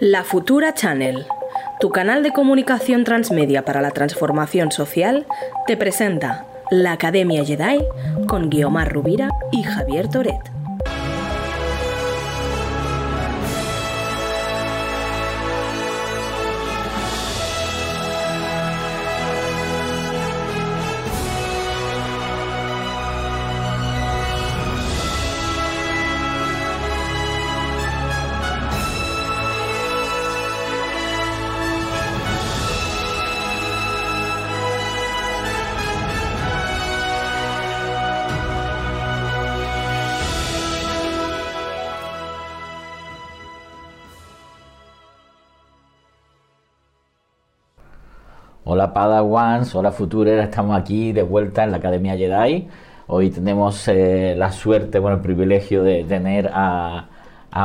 La Futura Channel, tu canal de comunicación transmedia para la transformación social, te presenta la Academia Jedi con Guiomar Rubira y Javier Toret. Padawans, hola Futurera, estamos aquí de vuelta en la Academia Jedi. Hoy tenemos eh, la suerte, bueno, el privilegio de tener a,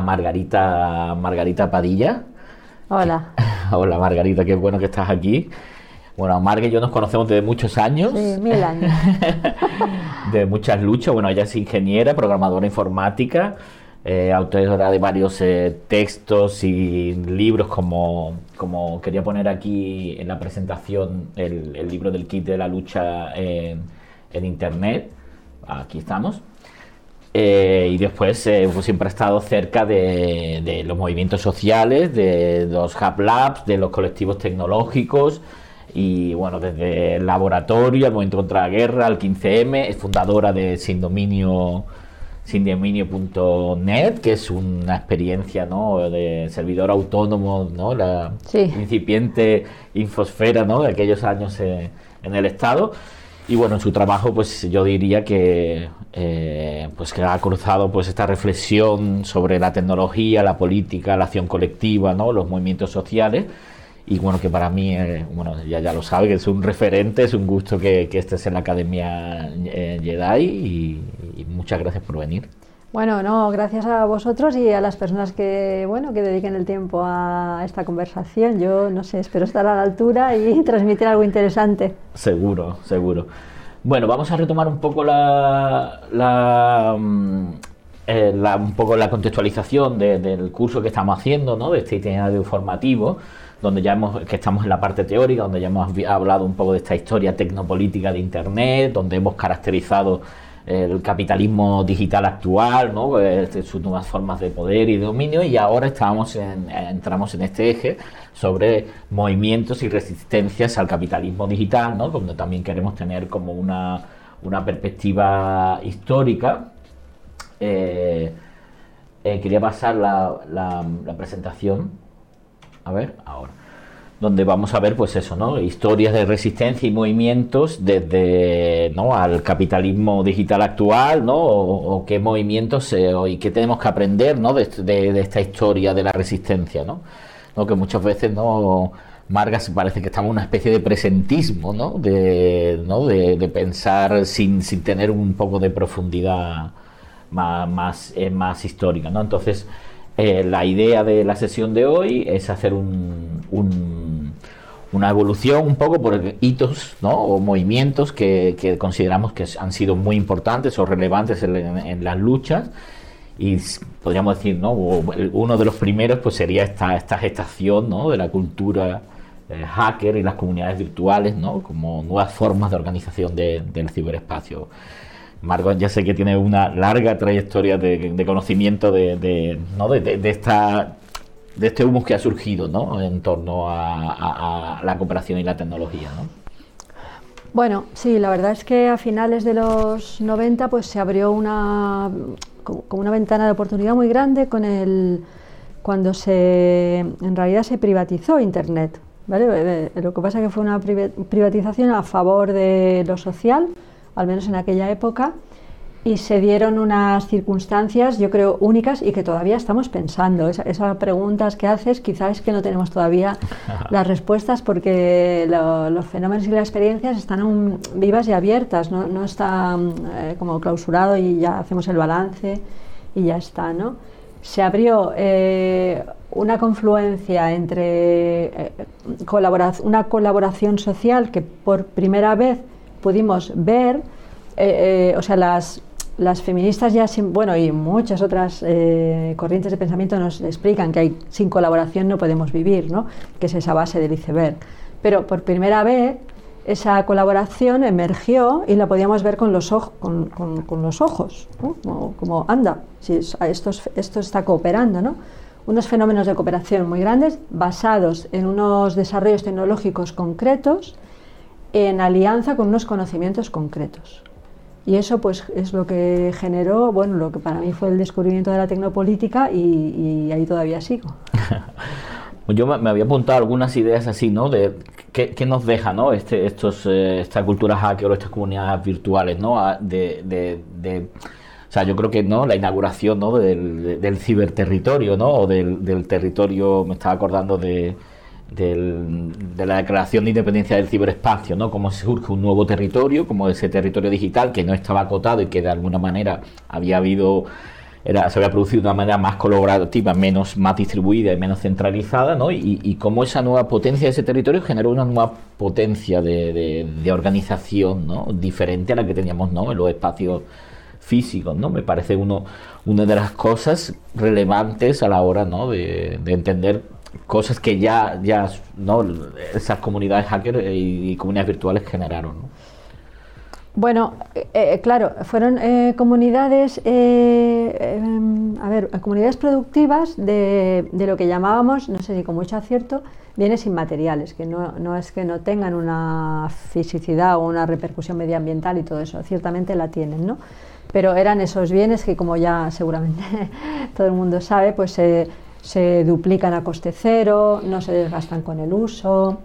Margarita, Margarita Padilla. Hola. Hola Margarita, qué bueno que estás aquí. Bueno, Marga y yo nos conocemos desde muchos años. Sí, mil años. de muchas luchas. Bueno, ella es ingeniera, programadora informática eh, autora de varios eh, textos y libros, como, como, quería poner aquí en la presentación el, libro del kit de la lucha en, Internet. Aquí estamos. Eh, y después pues siempre ha estado cerca de, los movimientos sociales, de los Hub Labs, de los colectivos tecnológicos y bueno, desde el laboratorio, al movimiento contra la guerra, al 15M, es fundadora de Sin Dominio sindominio.net, que es una experiencia ¿no? de servidor autónomo, ¿no? la incipiente infosfera ¿no? de aquellos años en el Estado. Y bueno, en su trabajo, pues yo diría que, eh, pues que ha cruzado pues esta reflexión sobre la tecnología, la política, la acción colectiva, ¿no? los movimientos sociales. Y bueno, que para mí, eh, bueno, ya, ya lo sabe, que es un referente, es un gusto que, que estés en la Academia eh, Jedi y, muchas gracias por venir. Bueno, no, gracias a vosotros y a las personas que, bueno, que dediquen el tiempo a esta conversación. Yo, no sé, espero estar a la altura y transmitir algo interesante. Seguro, seguro. Bueno, vamos a retomar un poco la, la, mm, eh, un poco la contextualización del curso que estamos haciendo, ¿no? De este itinerario formativo donde ya hemos, que estamos en la parte teórica, donde ya hemos hablado un poco de esta historia tecnopolítica de Internet, donde hemos caracterizado el capitalismo digital actual, ¿no? Este, sus nuevas formas de poder y de dominio, y ahora estamos en, entramos en este eje sobre movimientos y resistencias al capitalismo digital, ¿no? donde también queremos tener como una, una perspectiva histórica. Eh, eh, quería pasar la, la presentación. A ver, ahora donde vamos a ver pues eso, ¿no? Historias de resistencia y movimientos desde, ¿no? al capitalismo digital actual, ¿no? O, qué movimientos eh, y qué tenemos que aprender, ¿no? De, esta historia de la resistencia, ¿no? Que muchas veces, ¿no? Margas parece que estamos en una especie de presentismo, ¿no? De, ¿no? de, pensar sin, sin, tener un poco de profundidad más, más, eh, histórica, ¿no? Entonces, eh, la idea de la sesión de hoy es hacer una evolución un poco por hitos o movimientos que, consideramos que han sido muy importantes o relevantes en, las luchas y podríamos decir, ¿no? uno de los primeros pues sería esta, esta gestación de la cultura eh, hacker y las comunidades virtuales ¿no? como nuevas formas de organización del ciberespacio. Margot ya sé que tiene una larga trayectoria de, conocimiento de, ¿no? de, esta este humus que ha surgido ¿no? en torno a, la cooperación y la tecnología. ¿no? Bueno, sí, la verdad es que a finales de los 90 pues, se abrió una, como una ventana de oportunidad muy grande con el, cuando se, en realidad se privatizó Internet. ¿vale? Eh, lo que pasa es que fue una privatización a favor de lo social, al menos en aquella época, y se dieron unas circunstancias, yo creo, únicas y que todavía estamos pensando. esas preguntas que haces, quizás es que no tenemos todavía las respuestas porque los fenómenos y las experiencias están aún vivas y abiertas, no, no está eh, como clausurado y ya hacemos el balance y ya está, ¿no? Se abrió eh, una confluencia entre eh, una colaboración social que por primera vez pudimos ver, eh, eh, o sea, las, las feministas ya, sin, bueno, y muchas otras eh, corrientes de pensamiento nos explican que hay, sin colaboración no podemos vivir, ¿no? que es esa base del iceberg. Pero por primera vez esa colaboración emergió y la podíamos ver con los, ojos, con, con, los ojos, como, anda, si esto, esto está cooperando, ¿no? unos fenómenos de cooperación muy grandes basados en unos desarrollos tecnológicos concretos en alianza con unos conocimientos concretos. Y eso pues es lo que generó, bueno, lo que para mí fue el descubrimiento de la tecnopolítica y, ahí todavía sigo. Yo me, había apuntado algunas ideas así, ¿no? De qué, nos deja, ¿no? Este, estos, eh, esta cultura hacker o estas comunidades virtuales, ¿no? De, de, o sea, yo creo que no la inauguración ¿no? del, del ciberterritorio, ¿no? O del territorio, me estaba acordando de, de la declaración de independencia del ciberespacio, ¿no? Cómo surge un nuevo territorio, como ese territorio digital que no estaba acotado y que de alguna manera había habido era, se había producido de una manera más colaborativa, menos más distribuida y menos centralizada, ¿no? Y, y cómo esa nueva potencia de ese territorio generó una nueva potencia de, de, organización, ¿no? Diferente a la que teníamos, ¿no? En los espacios físicos, ¿no? Me parece uno, una de las cosas relevantes a la hora, ¿no? De, de entender cosas que ya, ya ¿no? esas comunidades hacker y, comunidades virtuales generaron. Bueno, eh, eh, claro, fueron eh, comunidades, em, a ver, comunidades productivas de, lo que llamábamos, no sé si con mucho acierto, bienes inmateriales, que no, no, es que no tengan una fisicidad o una repercusión medioambiental y todo eso, ciertamente la tienen, ¿no? Pero eran esos bienes que, como ya seguramente todo el mundo sabe, pues se duplican a coste cero, no se desgastan con el uso,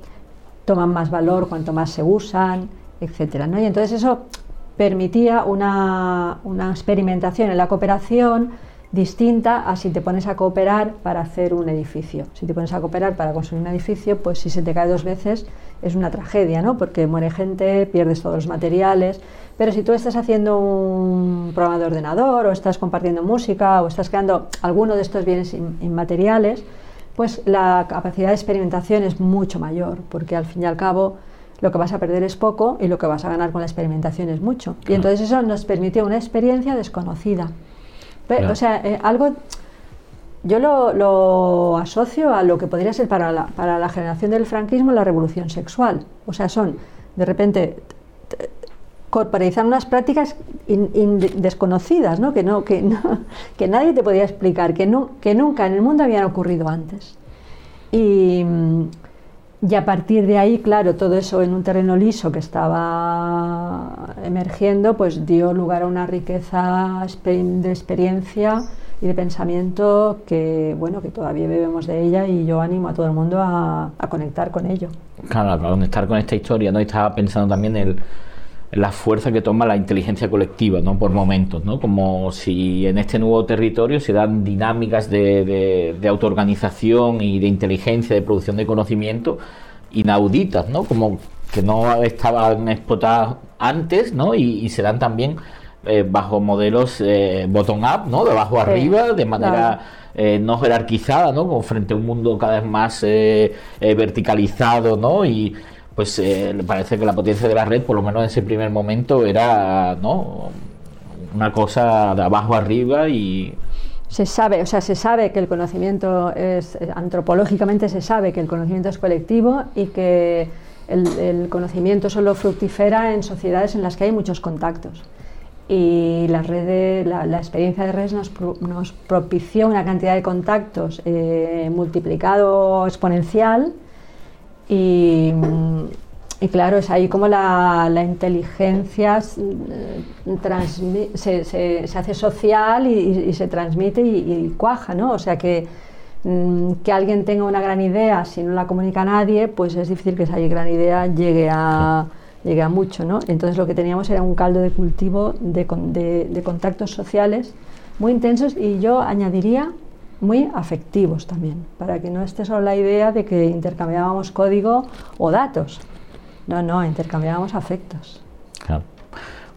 toman más valor cuanto más se usan, etc. ¿no? Y entonces eso permitía una, una, experimentación en la cooperación distinta a si te pones a cooperar para hacer un edificio. Si te pones a cooperar para construir un edificio, pues si se te cae dos veces es una tragedia, ¿no? porque muere gente, pierdes todos los materiales, pero si tú estás haciendo un programa de ordenador o estás compartiendo música o estás creando alguno de estos bienes inmateriales, pues la capacidad de experimentación es mucho mayor, porque al fin y al cabo lo que vas a perder es poco y lo que vas a ganar con la experimentación es mucho. Y entonces eso nos permitió una experiencia desconocida. O sea, eh, algo... Yo lo, lo, asocio a lo que podría ser para la, para la generación del franquismo la revolución sexual. O sea, son de repente corporizar unas prácticas desconocidas, ¿no? Que, no, que, que nadie te podía explicar, que, no, que nunca en el mundo habían ocurrido antes. Y, y a partir de ahí, claro, todo eso en un terreno liso que estaba emergiendo, pues dio lugar a una riqueza de experiencia y de pensamiento que bueno que todavía bebemos de ella y yo animo a todo el mundo a, a conectar con ello. Claro, a conectar con esta historia, ¿no? Y estaba pensando también el la fuerza que toma la inteligencia colectiva, ¿no? Por momentos, ¿no? Como si en este nuevo territorio se dan dinámicas de, de, autoorganización y de inteligencia, de producción de conocimiento inauditas, ¿no? Como que no estaban explotadas antes, ¿no? Y, se dan también eh, bajo modelos eh, bottom-up, ¿no? De abajo arriba, de manera... Eh, no jerarquizada, ¿no? Como frente a un mundo cada vez más verticalizado, ¿no? Y, pues eh, parece que la potencia de la red, por lo menos en ese primer momento, era ¿no? una cosa de abajo arriba y... Se sabe, o sea, se sabe que el conocimiento es, antropológicamente se sabe que el conocimiento es colectivo y que el, conocimiento solo fructifera en sociedades en las que hay muchos contactos. Y la, red la, experiencia de redes nos, nos, propició una cantidad de contactos eh, multiplicado exponencial y, claro, es ahí como la, inteligencia eh, se, se, hace social y, se transmite y, cuaja, ¿no? O sea que, mm, que alguien tenga una gran idea si no la comunica a nadie, pues es difícil que esa gran idea llegue a, llegue a mucho, ¿no? Entonces lo que teníamos era un caldo de cultivo de, de, de contactos sociales muy intensos y yo añadiría muy afectivos también, para que no esté solo la idea de que intercambiábamos código o datos. No, no, intercambiábamos afectos. Claro.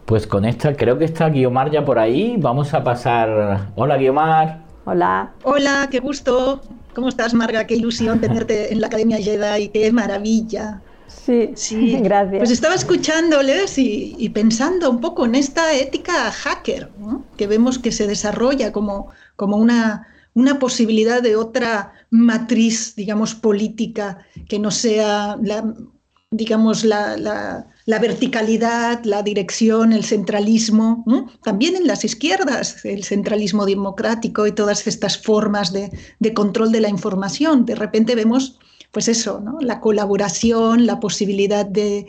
Pues con esta, creo que está Guiomar ya por ahí. Vamos a pasar. Hola, Guiomar. Hola. Hola, qué gusto. ¿Cómo estás, Marga? Qué ilusión tenerte en la Academia Jedi. Qué maravilla. Sí, sí, gracias. Pues estaba escuchándoles y, pensando un poco en esta ética hacker, que vemos que se desarrolla como, como una, una posibilidad de otra matriz, digamos, política que no sea la, digamos, la, la, verticalidad, la dirección, el centralismo, también en las izquierdas, el centralismo democrático y todas estas formas de, de control de la información. De repente vemos pues eso, ¿no? la colaboración, la posibilidad de,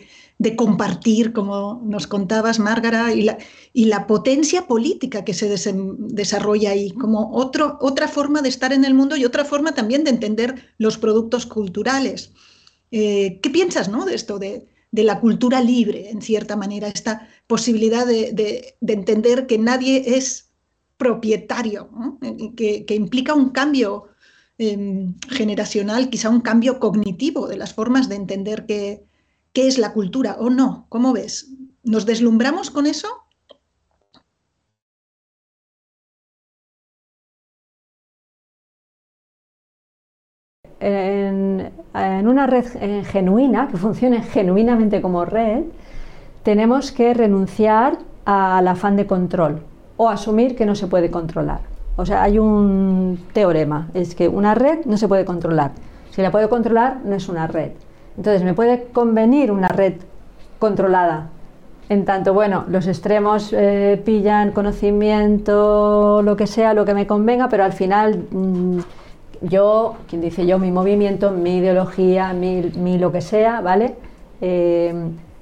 compartir, como nos contabas, Márgara, y la, y la potencia política que se desarrolla ahí, como otro, otra forma de estar en el mundo y otra forma también de entender los productos culturales. Eh, ¿Qué piensas ¿no? de esto, de, la cultura libre, en cierta manera, esta posibilidad de, entender que nadie es propietario, que, que implica un cambio Em, generacional, quizá un cambio cognitivo de las formas de entender qué, qué es la cultura o no. ¿Cómo ves? ¿Nos deslumbramos con eso? En, una red genuina, que funcione genuinamente como red, tenemos que renunciar al afán de control o asumir que no se puede controlar. O sea, hay un teorema, es que una red no se puede controlar. Si la puedo controlar, no es una red. Entonces, me puede convenir una red controlada. En tanto, bueno, los extremos eh, pillan conocimiento, lo que sea, lo que me convenga, pero al final mm, yo, quien dice yo, mi movimiento, mi ideología, mi, lo que sea, ¿vale? Eh,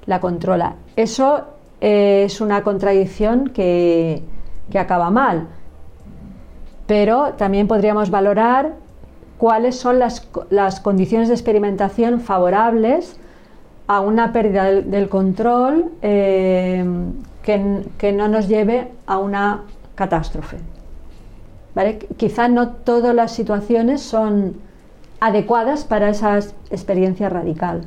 la controla. Eso es una contradicción que, que acaba mal pero también podríamos valorar cuáles son las, condiciones de experimentación favorables a una pérdida del, control eh, que, no nos lleve a una catástrofe. ¿Vale? Quizá no todas las situaciones son adecuadas para esa experiencia radical.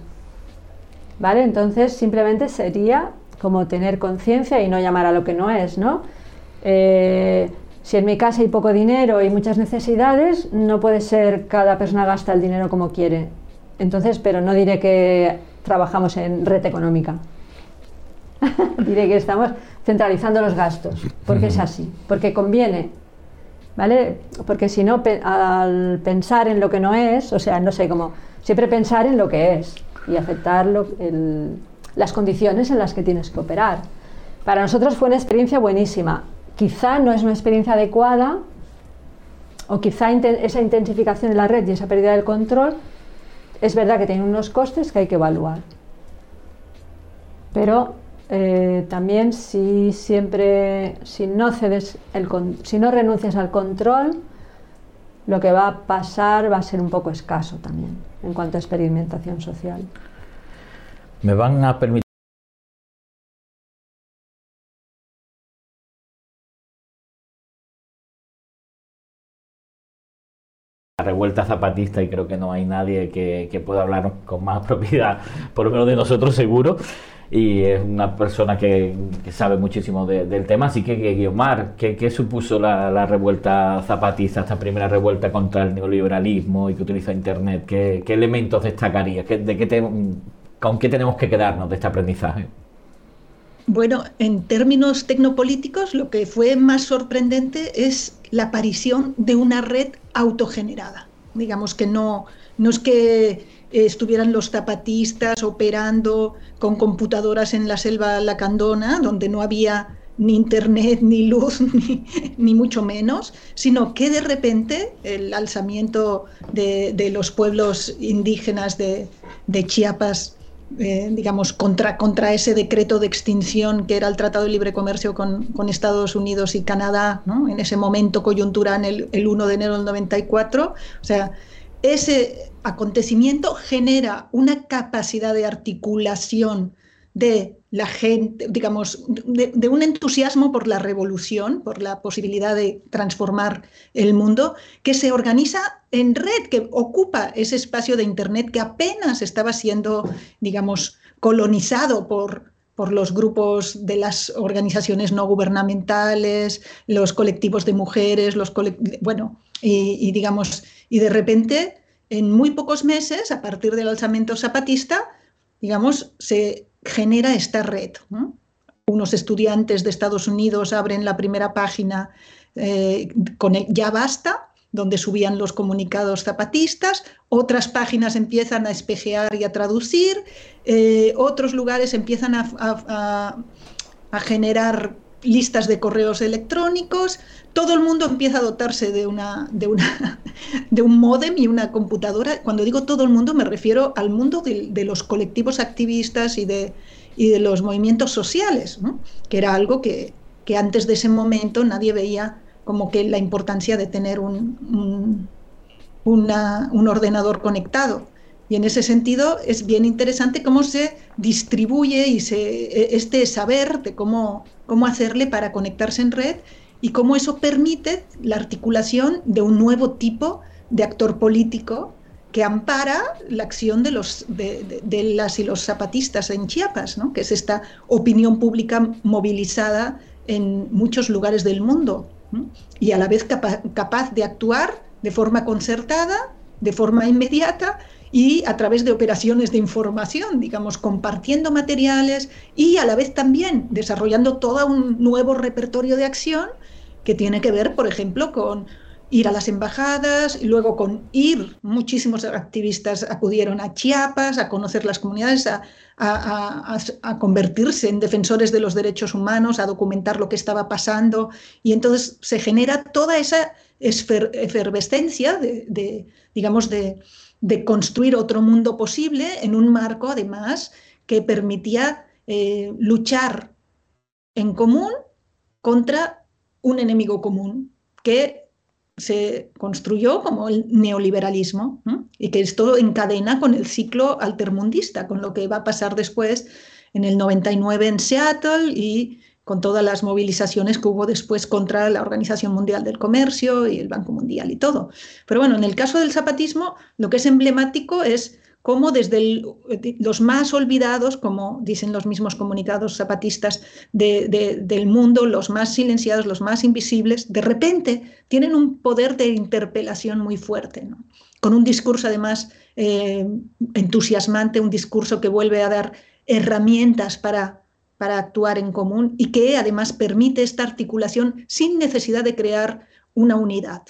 ¿Vale? Entonces simplemente sería como tener conciencia y no llamar a lo que no es, ¿no? Eh, si en mi casa hay poco dinero y muchas necesidades, no puede ser cada persona gasta el dinero como quiere. Entonces, pero no diré que trabajamos en red económica. diré que estamos centralizando los gastos, porque es así, porque conviene. ¿Vale? Porque si no, al pensar en lo que no es, o sea, no sé, cómo siempre pensar en lo que es y aceptar las condiciones en las que tienes que operar. Para nosotros fue una experiencia buenísima quizá no es una experiencia adecuada o quizá esa intensificación de la red y esa pérdida del control es verdad que tiene unos costes que hay que evaluar. Pero eh, también si siempre, si no cedes el, si no renuncias al control, lo que va a pasar va a ser un poco escaso también en cuanto a experimentación social. Me van a permitir revuelta zapatista y creo que no hay nadie que, pueda hablar con más propiedad, por lo menos de nosotros seguro. Y es una persona que, sabe muchísimo del tema. Así que, Guiomar, ¿qué, supuso la, revuelta zapatista, esta primera revuelta contra el neoliberalismo y que utiliza Internet? ¿Qué, elementos destacaría? ¿De qué ¿Con qué tenemos que quedarnos de este aprendizaje? Bueno, en términos tecnopolíticos, lo que fue más sorprendente es la aparición de una red autogenerada. Digamos que no, no es que eh, estuvieran los zapatistas operando con computadoras en la selva lacandona, donde no había ni internet, ni luz, ni, mucho menos, sino que de repente el alzamiento de, los pueblos indígenas de, de Chiapas eh, digamos, contra, contra ese decreto de extinción que era el Tratado de Libre Comercio con, Estados Unidos y Canadá, en ese momento coyuntura en el, el 1 de enero del 94. O sea, ese acontecimiento genera una capacidad de articulación de la gente, digamos, de, un entusiasmo por la revolución, por la posibilidad de transformar el mundo, que se organiza en red, que ocupa ese espacio de Internet que apenas estaba siendo, digamos, colonizado por, por los grupos de las organizaciones no gubernamentales, los colectivos de mujeres, los bueno, y digamos, y de repente, en muy pocos meses, a partir del alzamiento zapatista, digamos, se genera esta red. Unos estudiantes de Estados Unidos abren la primera página eh, con el Ya Basta, donde subían los comunicados zapatistas, otras páginas empiezan a espejear y a traducir, eh, otros lugares empiezan a, generar listas de correos electrónicos, todo el mundo empieza a dotarse de, una, de, una, de un módem y una computadora. Cuando digo todo el mundo me refiero al mundo de, los colectivos activistas y de, y de los movimientos sociales, que era algo que, que antes de ese momento nadie veía como que la importancia de tener un, un, ordenador conectado. Y en ese sentido es bien interesante cómo se distribuye y se, e, este saber de cómo, cómo hacerle para conectarse en red y cómo eso permite la articulación de un nuevo tipo de actor político que ampara la acción de, los, de, las y los zapatistas en Chiapas, ¿no? que es esta opinión pública movilizada en muchos lugares del mundo y a la vez capaz de actuar de forma concertada, de forma inmediata y a través de operaciones de información, digamos, compartiendo materiales y a la vez también desarrollando todo un nuevo repertorio de acción que tiene que ver, por ejemplo, con ir a las embajadas, y luego con ir, muchísimos activistas acudieron a Chiapas a conocer las comunidades, a, a, convertirse en defensores de los derechos humanos, a documentar lo que estaba pasando, y entonces se genera toda esa efervescencia de, digamos, de, construir otro mundo posible en un marco, además, que permitía eh, luchar en común contra un enemigo común, que se construyó como el neoliberalismo y que esto encadena con el ciclo altermundista, con lo que va a pasar después en el 99 en Seattle y con todas las movilizaciones que hubo después contra la Organización Mundial del Comercio y el Banco Mundial y todo. Pero bueno, en el caso del zapatismo, lo que es emblemático es cómo desde los más olvidados, como dicen los mismos comunicados zapatistas del mundo, los más silenciados, los más invisibles, de repente tienen un poder de interpelación muy fuerte, con un discurso además eh, entusiasmante, un discurso que vuelve a dar herramientas para, para actuar en común y que además permite esta articulación sin necesidad de crear una unidad,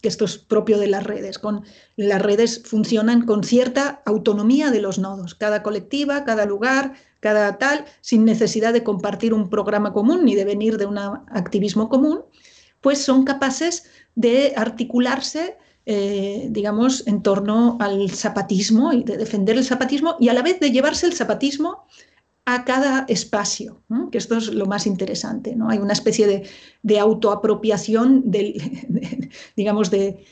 que esto es propio de las redes. Con, las redes funcionan con cierta autonomía de los nodos, cada colectiva, cada lugar, cada tal, sin necesidad de compartir un programa común ni de venir de un activismo común, pues son capaces de articularse, eh, digamos, en torno al zapatismo y de defender el zapatismo y a la vez de llevarse el zapatismo a cada espacio, que esto es lo más interesante. ¿no? Hay una especie de, autoapropiación, del, digamos, de,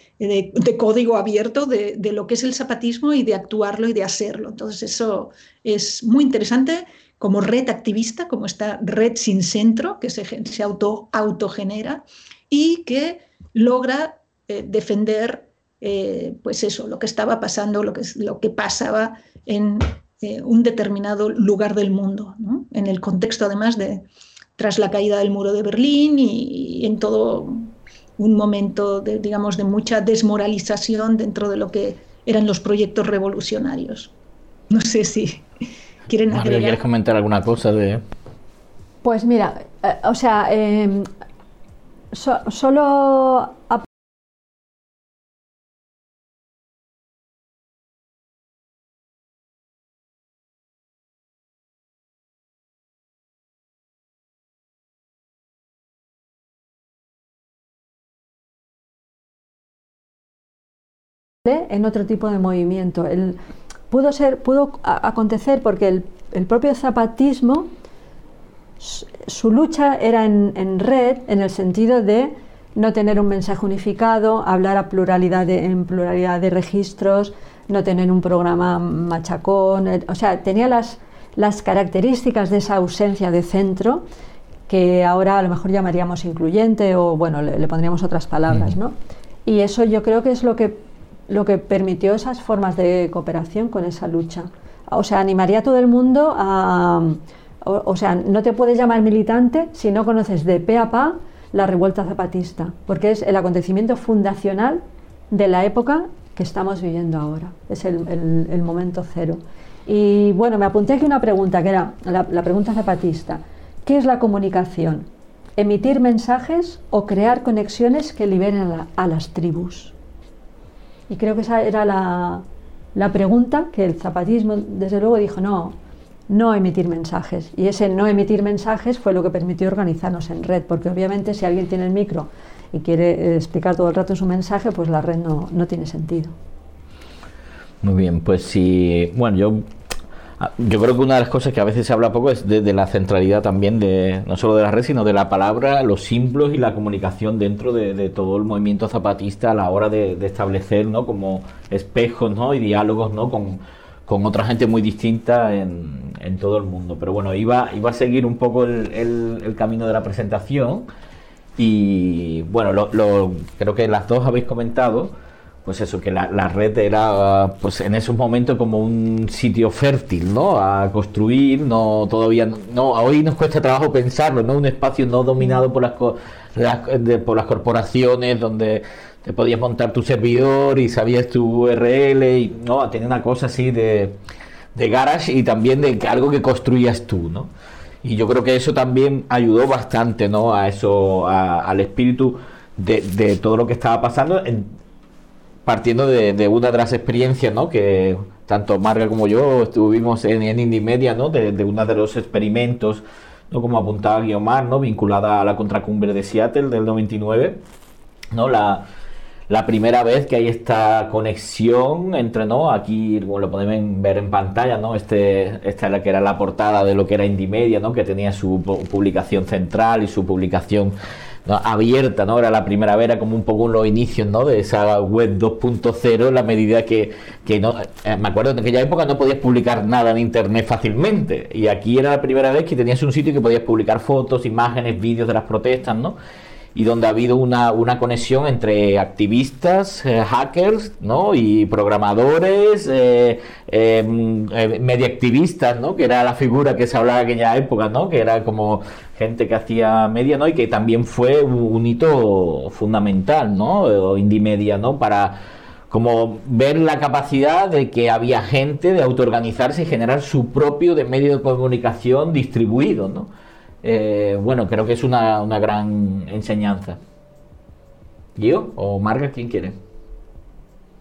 código abierto de, lo que es el zapatismo y de actuarlo y de hacerlo. Entonces eso es muy interesante como red activista, como esta red sin centro que se, se auto, autogenera y que logra eh, defender eh, pues eso, lo que estaba pasando, lo que, lo que pasaba en, eh, un determinado lugar del mundo, en el contexto además de tras la caída del muro de Berlín y, en todo un momento de, digamos, de mucha desmoralización dentro de lo que eran los proyectos revolucionarios. No sé si quieren agregar. ¿Quieres comentar alguna cosa de...? Pues mira, eh, o sea, eh, solo en otro tipo de movimiento. El, pudo, ser, pudo acontecer porque el, propio zapatismo, su, lucha era en, red, en el sentido de no tener un mensaje unificado, hablar a pluralidad en pluralidad de registros, no tener un programa machacón, o sea, tenía las, las características de esa ausencia de centro que ahora a lo mejor llamaríamos incluyente o bueno, le, pondríamos otras palabras, ¿no? Y eso yo creo que es lo que lo que permitió esas formas de cooperación con esa lucha. O sea, animaría a todo el mundo a... O, sea, no te puedes llamar militante si no conoces de pe a pa la revuelta zapatista, porque es el acontecimiento fundacional de la época que estamos viviendo ahora, es el, momento cero. Y bueno, me apunté aquí una pregunta, que era la, pregunta zapatista. ¿Qué es la comunicación? ¿Emitir mensajes o crear conexiones que liberen a, las tribus? Y creo que esa era la, la pregunta que el zapatismo, desde luego, dijo, no, no emitir mensajes. Y ese no emitir mensajes fue lo que permitió organizarnos en red, porque obviamente si alguien tiene el micro y quiere eh, explicar todo el rato su mensaje, pues la red no, no tiene sentido. Muy bien, pues sí, bueno, yo yo creo que una de las cosas que a veces se habla poco es de, la centralidad también de no solo de la red, sino de la palabra, los símbolos y la comunicación dentro de, todo el movimiento zapatista a la hora de, establecer, ¿no? Como espejos, ¿no? Y diálogos, ¿no? Con, con otra gente muy distinta en, todo el mundo. Pero bueno, iba, iba a seguir un poco el, el, camino de la presentación y bueno, lo, creo que las dos habéis comentado, pues eso, que la, la, red era pues en esos momentos como un sitio fértil, ¿no? A construir, no todavía, no, hoy nos cuesta trabajo pensarlo, ¿no? Un espacio no dominado por las, por las corporaciones donde te podías montar tu servidor y sabías tu URL y no, tenía una cosa así de, de garage y también de algo que construías tú, ¿no? Y yo creo que eso también ayudó bastante, ¿no? A eso, al espíritu de, todo lo que estaba pasando, partiendo de, una de las experiencias, ¿no? Que tanto Marga como yo estuvimos en, en Indie Media, ¿no? De, de uno de los experimentos, ¿no? Como apuntaba Guiomar, ¿no? Vinculada a la contracumbre de Seattle del 99, ¿no? La, la primera vez que hay esta conexión entre, ¿no? Aquí lo podemos ver en pantalla, ¿no? Este, esta es la que era la portada de lo que era Indie Media, ¿no? Que tenía su publicación central y su publicación abierta, ¿no? Era la primera vez, era como un poco los inicios, ¿no? De esa web 2.0, en la medida que, que no... Eh, me acuerdo en aquella época no podías publicar nada en internet fácilmente. Y aquí era la primera vez que tenías un sitio que podías publicar fotos, imágenes, vídeos de las protestas, ¿no? Y donde ha habido una, una conexión entre activistas, eh, hackers, ¿no? Y programadores, eh, em, eh, ¿no? Que era la figura que se hablaba en aquella época, ¿no? Que era como gente que hacía media, ¿no? Y que también fue un, hito fundamental, ¿no? Indie media, ¿no? Para como ver la capacidad de que había gente de autoorganizarse y generar su propio de medio de comunicación distribuido, ¿no? Eh, bueno, creo que es una, gran enseñanza. ¿Yo o Marga, quién quiere?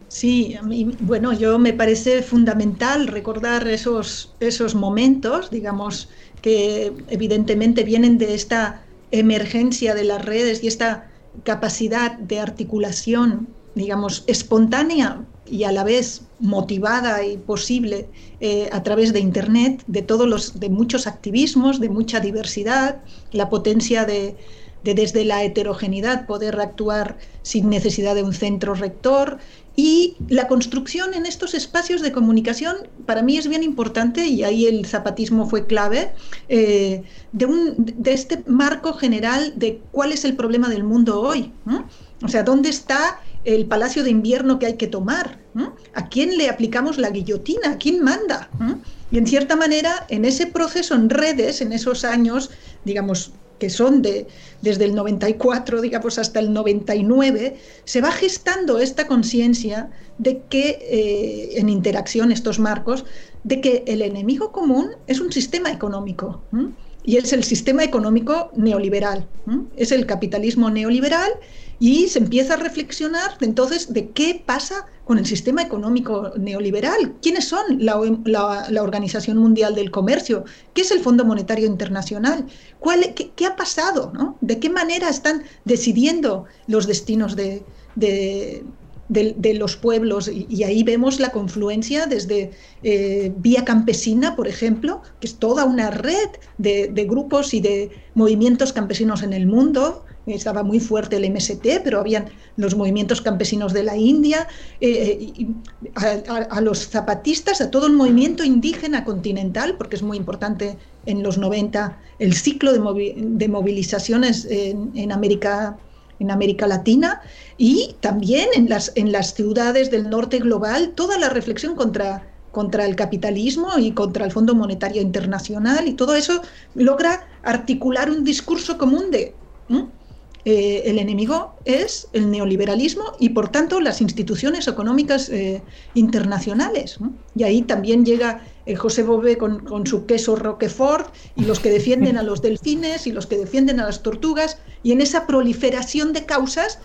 Sí, a bueno, yo me parece fundamental recordar esos, esos momentos, digamos, que evidentemente vienen de esta emergencia de las redes y esta capacidad de articulación, digamos, espontánea y a la vez motivada y posible eh, a través de Internet, de, todos los, de muchos activismos, de mucha diversidad, la potencia de, desde la heterogeneidad poder actuar sin necesidad de un centro rector y la construcción en estos espacios de comunicación para mí es bien importante y ahí el zapatismo fue clave eh, de, un, de este marco general de cuál es el problema del mundo hoy. O sea, ¿dónde está el palacio de invierno que hay que tomar? ¿A quién le aplicamos la guillotina? ¿A quién manda? Y en cierta manera, en ese proceso en redes, en esos años, digamos, que son de, desde el 94, digamos, hasta el 99, se va gestando esta conciencia de que, eh, en interacción estos marcos, de que el enemigo común es un sistema económico. Y es el sistema económico neoliberal. Es el capitalismo neoliberal y se empieza a reflexionar entonces de qué pasa con el sistema económico neoliberal. ¿Quiénes son la, Organización Mundial del Comercio? ¿Qué es el Fondo Monetario Internacional? ¿Cuál, qué, ha pasado? ¿De qué manera están decidiendo los destinos de, de, los pueblos? Y, ahí vemos la confluencia desde eh, Vía Campesina, por ejemplo, que es toda una red de grupos y de movimientos campesinos en el mundo, estaba muy fuerte el MST, pero habían los movimientos campesinos de la India, eh, a, los zapatistas, a todo el movimiento indígena continental, porque es muy importante en los 90 el ciclo de, movilizaciones en, América en América Latina y también en las, en las ciudades del norte global, toda la reflexión contra, contra el capitalismo y contra el Fondo Monetario Internacional y todo eso logra articular un discurso común de el enemigo es el neoliberalismo y por tanto las instituciones económicas eh, internacionales. Y ahí también llega el José Bové con, su queso Roquefort y los que defienden a los delfines y los que defienden a las tortugas y en esa proliferación de causas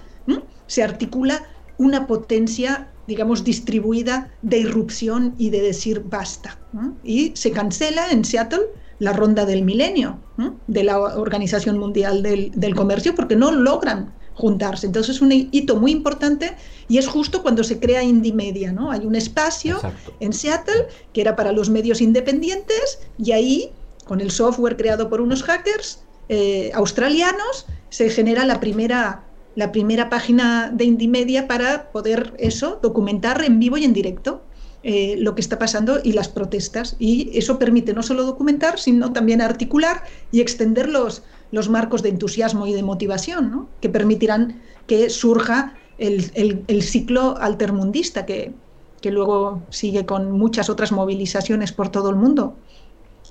se articula una potencia digamos, distribuida de irrupción y de decir basta. Y se cancela en Seattle la ronda del milenio de la Organización Mundial del, Comercio porque no logran juntarse. Entonces es un hito muy importante y es justo cuando se crea Indymedia, ¿no? Hay un espacio en Seattle que era para los medios independientes y ahí, con el software creado por unos hackers eh, australianos, se genera la primera la primera página de Indymedia para poder eso, documentar en vivo y en directo eh, lo que está pasando y las protestas. Y eso permite no solo documentar, sino también articular y extender los, los marcos de entusiasmo y de motivación, que permitirán que surja el, ciclo altermundista que, que luego sigue con muchas otras movilizaciones por todo el mundo.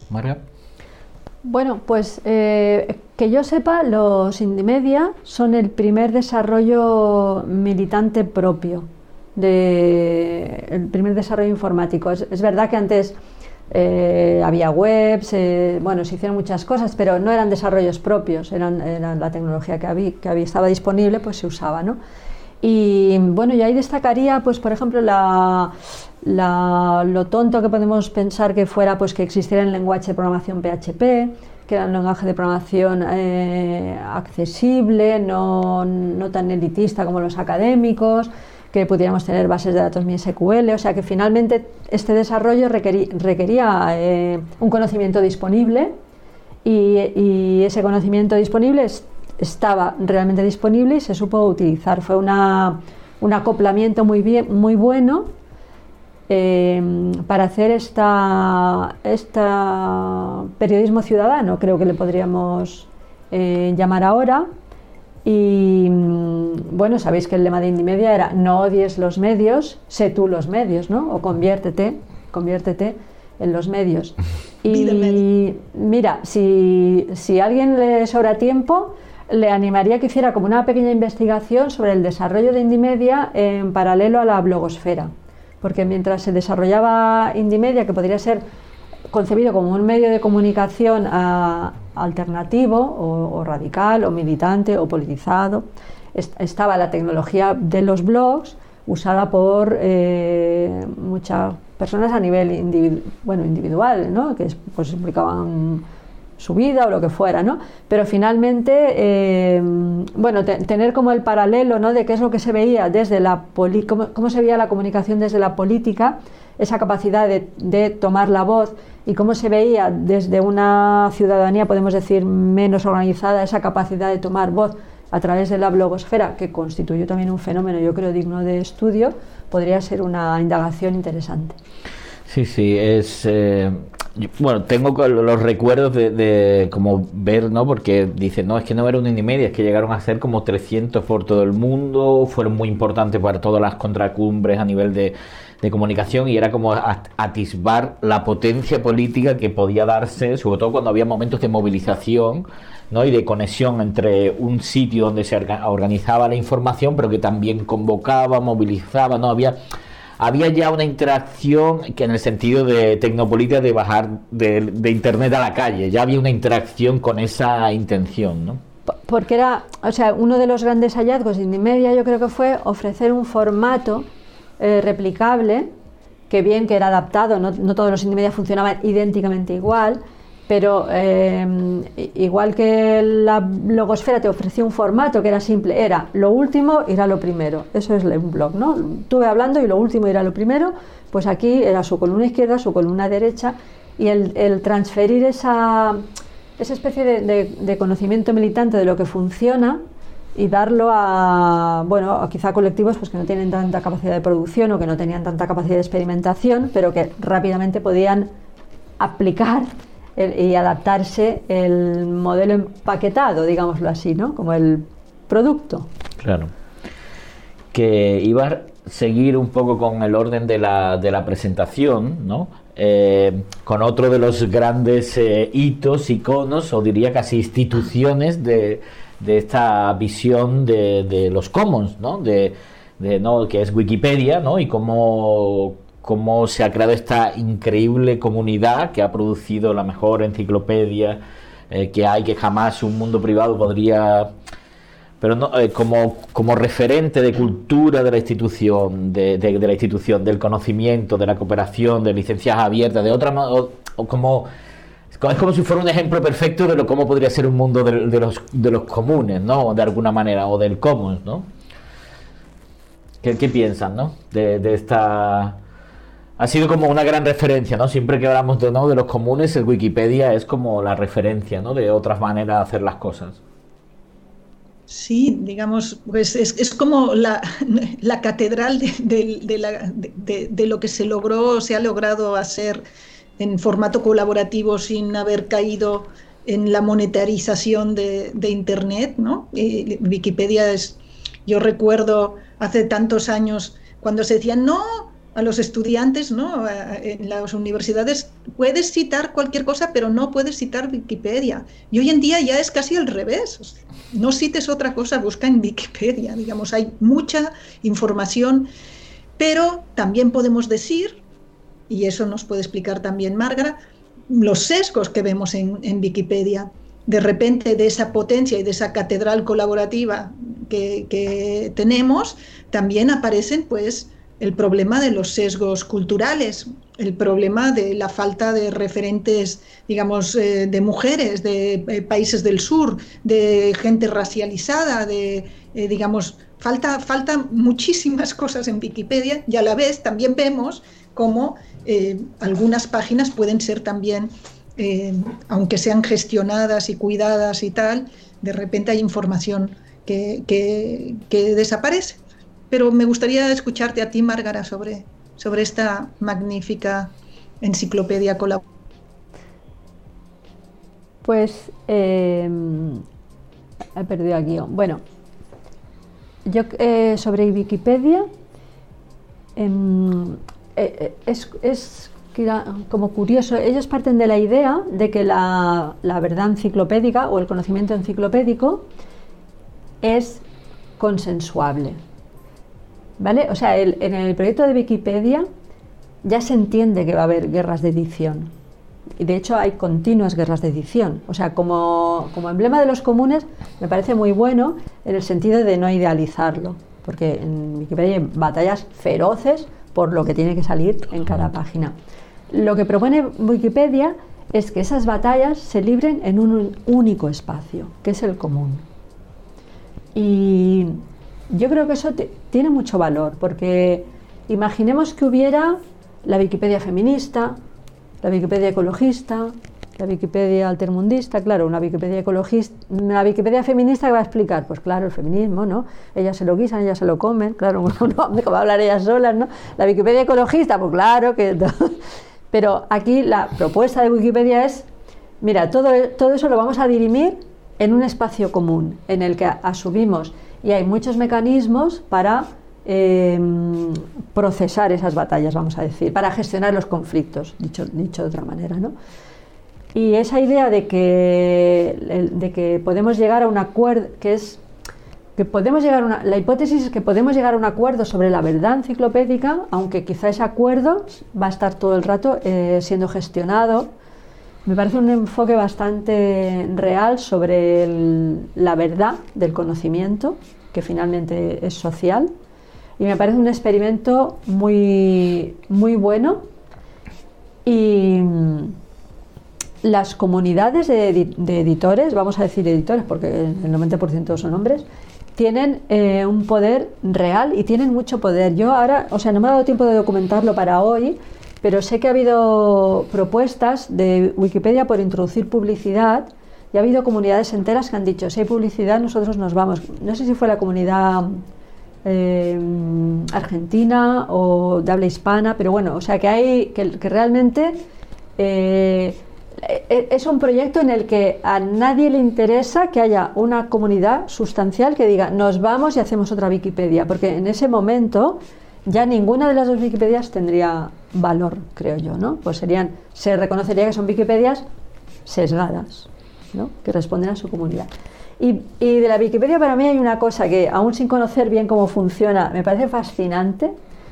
María. Bueno, pues eh, que yo sepa, los Indimedia son el primer desarrollo militante propio, de, primer desarrollo informático. Es, verdad que antes eh, había webs, eh, bueno, se hicieron muchas cosas, pero no eran desarrollos propios, eran, la tecnología que, había, que había, estaba disponible, pues se usaba, ¿no? Y bueno, y ahí destacaría, pues por ejemplo, la, lo tonto que podemos pensar que fuera pues que existiera el lenguaje de programación PHP, que era un lenguaje de programación eh, accesible, no, no, tan elitista como los académicos, que pudiéramos tener bases de datos MySQL, o sea que finalmente este desarrollo requería, eh, un conocimiento disponible y, ese conocimiento disponible estaba realmente disponible y se supo utilizar. Fue una, un acoplamiento muy, bien, muy bueno Em, para hacer esta, esta, periodismo ciudadano, creo que le podríamos eh, llamar ahora. Y mm, bueno, sabéis que el lema de Indimedia era no odies los medios, sé tú los medios, ¿no? O conviértete, conviértete en los medios. Y mira, si, si a alguien le sobra tiempo, le animaría que hiciera como una pequeña investigación sobre el desarrollo de Indimedia en paralelo a la blogosfera porque mientras se desarrollaba Indimedia, que podría ser concebido como un medio de comunicación ah, alternativo o, radical o militante o politizado, estaba la tecnología de los blogs usada por eh, muchas personas a nivel bueno, individual, ¿no? que pues, publicaban su vida o lo que fuera, ¿no? Pero finalmente, eh, bueno, tener como el paralelo, ¿no? De qué es lo que se veía desde la cómo, cómo, se veía la comunicación desde la política, esa capacidad de, de, tomar la voz y cómo se veía desde una ciudadanía, podemos decir, menos organizada, esa capacidad de tomar voz a través de la blogosfera, que constituyó también un fenómeno, yo creo, digno de estudio, podría ser una indagación interesante. Sí, sí, es... Eh, bueno, tengo los recuerdos de, como ver, ¿no? Porque dicen, no, es que no era una y media, es que llegaron a ser como 300 por todo el mundo, fueron muy importantes para todas las contracumbres a nivel de, comunicación y era como atisbar la potencia política que podía darse, sobre todo cuando había momentos de movilización ¿no? y de conexión entre un sitio donde se organizaba la información, pero que también convocaba, movilizaba, ¿no? Había había ya una interacción que en el sentido de Tecnopolita de bajar de, internet a la calle, ya había una interacción con esa intención, ¿no? Porque era, o sea, uno de los grandes hallazgos de Indimedia yo creo que fue ofrecer un formato eh, replicable, que bien que era adaptado, no, no todos los Indimedia funcionaban idénticamente igual, pero eh, igual que la blogosfera te ofrecía un formato que era simple, era lo último irá lo primero. Eso es un blog, ¿no? Tuve hablando y lo último irá lo primero, pues aquí era su columna izquierda, su columna derecha, y el, transferir esa, esa especie de, conocimiento militante de lo que funciona y darlo a, bueno, a quizá colectivos pues, que no tienen tanta capacidad de producción o que no tenían tanta capacidad de experimentación, pero que rápidamente podían aplicar y adaptarse el modelo empaquetado, digámoslo así, ¿no? Como el producto. Claro. Que iba a seguir un poco con el orden de la, de la presentación, ¿no? Eh, con otro de los grandes eh, hitos, iconos, o diría casi instituciones de, de esta visión de, los commons, ¿no? De, ¿no? que es Wikipedia, ¿no? y cómo, cómo se ha creado esta increíble comunidad que ha producido la mejor enciclopedia eh, que hay, que jamás un mundo privado podría pero no, eh, como, como referente de cultura de la institución, de, la institución, del conocimiento, de la cooperación, de licencias abiertas, de otra o, o como es como si fuera un ejemplo perfecto de lo cómo podría ser un mundo de, los, de los comunes, ¿no? De alguna manera, o del commons, ¿no? ¿Qué, qué piensan, no? De, esta... Ha sido como una gran referencia, ¿no? Siempre que hablamos de, ¿no? de los comunes, el Wikipedia es como la referencia, ¿no? De otras maneras de hacer las cosas. Sí, digamos, pues es, es como la, la catedral de, de, de, lo que se logró, se ha logrado hacer en formato colaborativo sin haber caído en la monetarización de, Internet, ¿no? Wikipedia es, yo recuerdo hace tantos años cuando se decían, no, a los estudiantes, ¿no? En las universidades puedes citar cualquier cosa, pero no puedes citar Wikipedia. Y hoy en día ya es casi al revés. No cites otra cosa, busca en Wikipedia. Digamos, hay mucha información, pero también podemos decir, y eso nos puede explicar también Margaret, los sesgos que vemos en, Wikipedia. De repente, de esa potencia y de esa catedral colaborativa que, que tenemos, también aparecen, pues, el problema de los sesgos culturales, el problema de la falta de referentes, digamos, eh, de mujeres, de eh, países del sur, de gente racializada, de, eh, digamos, falta, falta muchísimas cosas en Wikipedia y a la vez también vemos cómo algunas páginas pueden ser también, aunque sean gestionadas y cuidadas y tal, de repente hay información que, que desaparece pero me gustaría escucharte a ti, Márgara, sobre, sobre esta magnífica enciclopedia colaborativa. Pues eh, he perdido el guion. Bueno, yo eh, sobre Wikipedia em, eh, es, es, como curioso. Ellos parten de la idea de que la, la verdad enciclopédica o el conocimiento enciclopédico es consensuable. ¿Vale? O sea, en el proyecto de Wikipedia ya se entiende que va a haber guerras de edición. Y de hecho hay continuas guerras de edición. O sea, como, emblema de los comunes me parece muy bueno en el sentido de no idealizarlo. Porque en Wikipedia hay batallas feroces por lo que tiene que salir en cada página. Lo que propone Wikipedia es que esas batallas se libren en un único espacio, que es el común. Y yo creo que eso tiene mucho valor, porque imaginemos que hubiera la Wikipedia feminista, la Wikipedia ecologista, la Wikipedia altermundista, claro, una Wikipedia ecologista, una Wikipedia feminista que va a explicar, pues claro, el feminismo, ¿no? Ellas se lo guisan, ellas se lo comen, claro, no, va a hablar ellas solas, ¿no? La Wikipedia ecologista, pues claro que... Pero aquí la propuesta de Wikipedia es, mira, todo, todo eso lo vamos a dirimir en un espacio común, en el que asumimos y hay muchos mecanismos para em, procesar esas batallas, vamos a decir, para gestionar los conflictos, dicho, dicho de otra manera. ¿no? Y esa idea de que, de que podemos llegar a un acuerdo, que es que podemos llegar una, la hipótesis es que podemos llegar a un acuerdo sobre la verdad enciclopédica, aunque quizá ese acuerdo va a estar todo el rato eh, siendo gestionado me parece un enfoque bastante real sobre la verdad del conocimiento, que finalmente es social, y me parece un experimento muy, muy bueno. Y mm, las comunidades de, editores, vamos a decir editores porque el 90% son hombres, tienen eh, un poder real y tienen mucho poder. Yo ahora, o sea, no me ha dado tiempo de documentarlo para hoy, pero sé que ha habido propuestas de Wikipedia por introducir publicidad y ha habido comunidades enteras que han dicho, si hay publicidad nosotros nos vamos. No sé si fue la comunidad eh, argentina o de habla hispana, pero bueno, o sea que hay que, realmente eh, e, es un proyecto en el que a nadie le interesa que haya una comunidad sustancial que diga nos vamos y hacemos otra Wikipedia, porque en ese momento ya ninguna de las dos Wikipedias tendría valor, creo yo, ¿no? Pues serían, se reconocería que son Wikipedias sesgadas, ¿no? Que responden a su comunidad. Y, y, de la Wikipedia para mí hay una cosa que, aún sin conocer bien cómo funciona, me parece fascinante,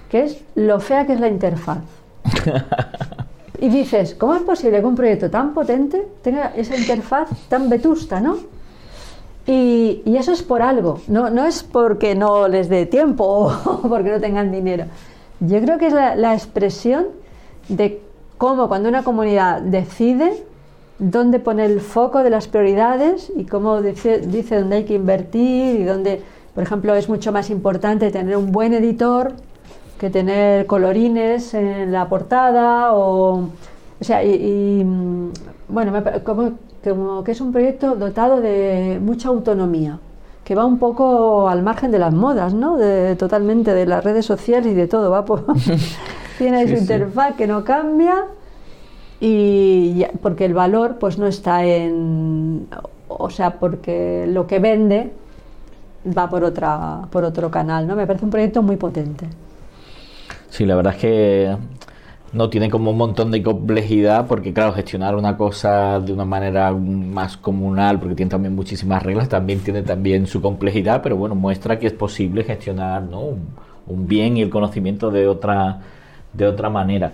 que es lo fea que es la interfaz. y dices, ¿cómo es posible que un proyecto tan potente tenga esa interfaz tan vetusta, no? Y, y eso es por algo, no, no es porque no les dé tiempo o porque no tengan dinero. Yo creo que es la, la expresión de cómo cuando una comunidad decide dónde pone el foco de las prioridades y cómo dice, dice dónde hay que invertir y dónde, por ejemplo, es mucho más importante tener un buen editor que tener colorines en la portada o, o sea, y, y bueno, como, como que es un proyecto dotado de mucha autonomía que va un poco al margen de las modas, ¿no? De, totalmente de las redes sociales y de todo, va por... tiene sí, su interfaz que no cambia y ya, porque el valor pues no está en o sea porque lo que vende va por otra por otro canal no me parece un proyecto muy potente. Sí la verdad es que no tiene como un montón de complejidad porque claro gestionar una cosa de una manera más comunal porque tiene también muchísimas reglas también tiene también su complejidad pero bueno muestra que es posible gestionar ¿no? un, un bien y el conocimiento de otra de otra manera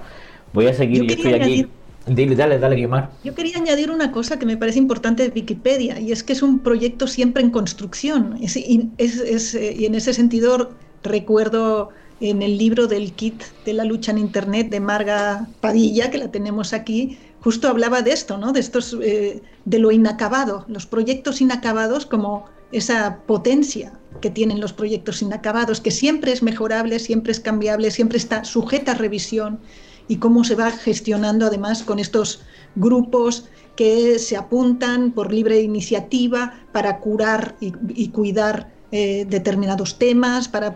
voy a seguir yo, yo estoy aquí añadir Dale, dale, dale, Guimar. Yo quería añadir una cosa que me parece importante de Wikipedia, y es que es un proyecto siempre en construcción. Es, es, es, y en ese sentido recuerdo en el libro del kit de la lucha en Internet de Marga Padilla, que la tenemos aquí, justo hablaba de esto, ¿no? de, estos, eh, de lo inacabado, los proyectos inacabados como esa potencia que tienen los proyectos inacabados, que siempre es mejorable, siempre es cambiable, siempre está sujeta a revisión y cómo se va gestionando además con estos grupos que se apuntan por libre iniciativa para curar y, y cuidar eh, determinados temas. Para,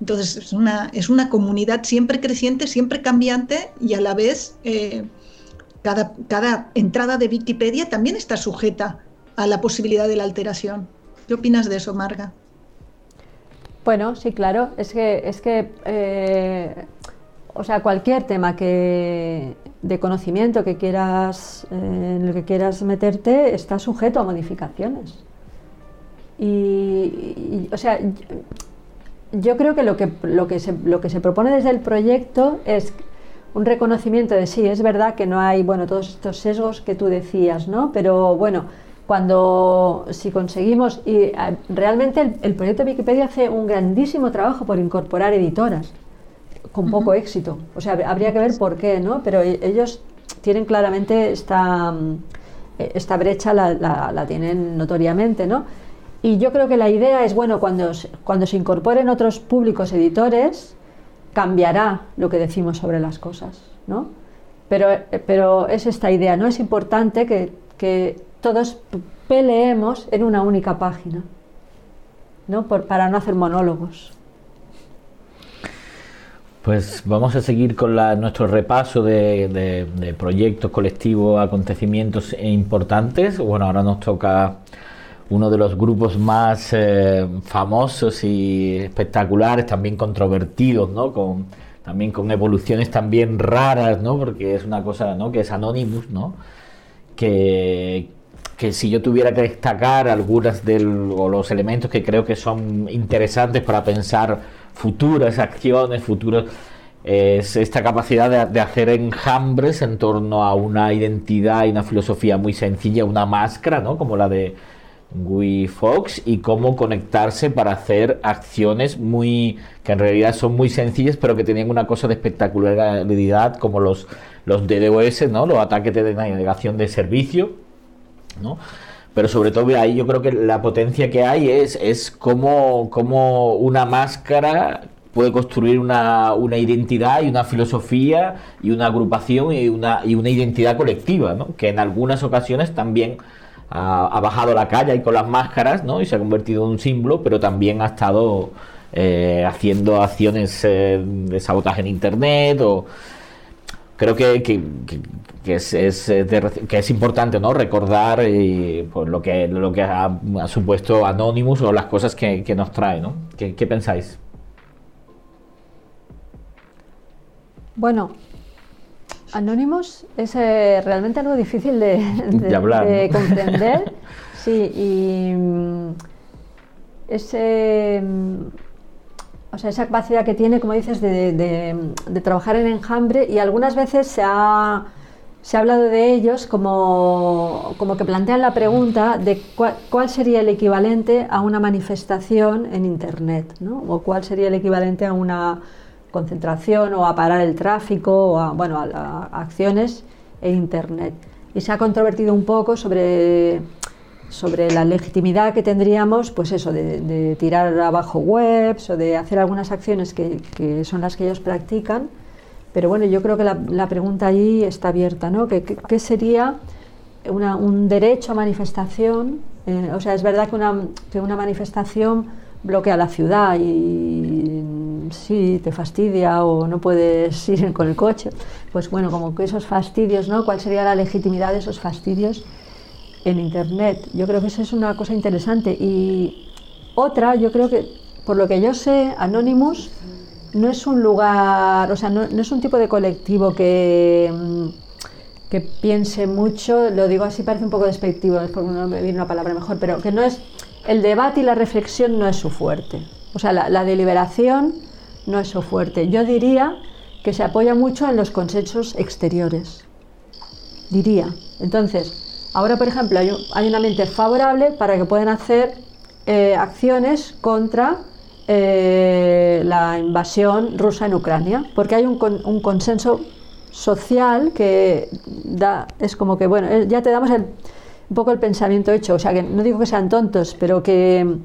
entonces es una, es una comunidad siempre creciente, siempre cambiante y a la vez eh, cada, cada entrada de Wikipedia también está sujeta a la posibilidad de la alteración. ¿Qué opinas de eso, Marga? Bueno, sí, claro. Es que, es que eh, o sea, cualquier tema que, de conocimiento que quieras, eh, en el que quieras meterte está sujeto a modificaciones. Y, y, o sea, yo creo que lo que, lo, que se, lo que se propone desde el proyecto es un reconocimiento de sí, es verdad que no hay, bueno, todos estos sesgos que tú decías, ¿no? Pero bueno, cuando si conseguimos, y realmente el, el proyecto de Wikipedia hace un grandísimo trabajo por incorporar editoras con poco uh -huh. éxito. O sea, habría que ver por qué, ¿no? Pero ellos tienen claramente esta, esta brecha, la, la, la, tienen notoriamente, ¿no? Y yo creo que la idea es, bueno, cuando, cuando se incorporen otros públicos editores, cambiará lo que decimos sobre las cosas, ¿no? Pero, pero es esta idea, ¿no? Es importante que, que todos peleemos en una única página, ¿no? Por, para no hacer monólogos. Pues vamos a seguir con la, nuestro repaso de, de, de, proyectos colectivos, acontecimientos e importantes. Bueno, ahora nos toca uno de los grupos más eh, famosos y espectaculares, también controvertidos, ¿no? Con, también con evoluciones también raras, ¿no? Porque es una cosa, ¿no? Que es Anonymous, ¿no? Que, que si yo tuviera que destacar algunas de los elementos que creo que son interesantes para pensar futuras acciones, futuros es esta capacidad de, de, hacer enjambres en torno a una identidad y una filosofía muy sencilla, una máscara, ¿no? Como la de Guy Fox y cómo conectarse para hacer acciones muy que en realidad son muy sencillas, pero que tenían una cosa de espectacularidad como los los DDoS, ¿no? Los ataques de denegación de servicio, ¿no? pero sobre todo ahí yo creo que la potencia que hay es, es como, como una máscara puede construir una, una, identidad y una filosofía y una agrupación y una, y una identidad colectiva, ¿no? que en algunas ocasiones también ha, bajado la calle y con las máscaras ¿no? y se ha convertido en un símbolo, pero también ha estado eh, haciendo acciones eh, de sabotaje en Internet o creo que, que, es, que es importante no recordar eh, pues lo que lo que ha, supuesto Anonymous o las cosas que, que nos trae ¿no? ¿Qué, ¿Qué, pensáis? Bueno Anonymous es eh, realmente algo difícil de, de, de, hablar, de ¿no? comprender Sí, y mm, ese, mm, o sea, esa capacidad que tiene, como dices, de, trabajar en enjambre y algunas veces se ha, se ha hablado de ellos como, como, que plantean la pregunta de cuál, sería el equivalente a una manifestación en Internet, ¿no? o cuál sería el equivalente a una concentración o a parar el tráfico o a, bueno, a acciones en Internet. Y se ha controvertido un poco sobre sobre la legitimidad que tendríamos, pues eso, de, tirar abajo webs o de hacer algunas acciones que, que, son las que ellos practican. Pero bueno, yo creo que la, pregunta allí está abierta, ¿no? ¿Qué, qué sería una, un derecho a manifestación? Eh, o sea, es verdad que una, que una manifestación bloquea la ciudad y sí, te fastidia o no puedes ir con el coche. Pues bueno, como que esos fastidios, ¿no? ¿Cuál sería la legitimidad de esos fastidios? en Internet. Yo creo que eso es una cosa interesante. Y otra, yo creo que, por lo que yo sé, Anonymous no es un lugar, o sea, no, es un tipo de colectivo que, mm, que piense mucho, lo digo así, parece un poco despectivo, es porque no me viene una palabra mejor, pero que no es, el debate y la reflexión no es su fuerte. O sea, la deliberación no es su fuerte. Yo diría que se apoya mucho en los consensos exteriores. Diría. Entonces, Ahora, por ejemplo, hay un, un ambiente favorable para que puedan hacer eh, acciones contra eh, la invasión rusa en Ucrania, porque hay un, un, consenso social que da, es como que, bueno, eh, ya te damos el, un poco el pensamiento hecho, o sea, que no digo que sean tontos, pero que,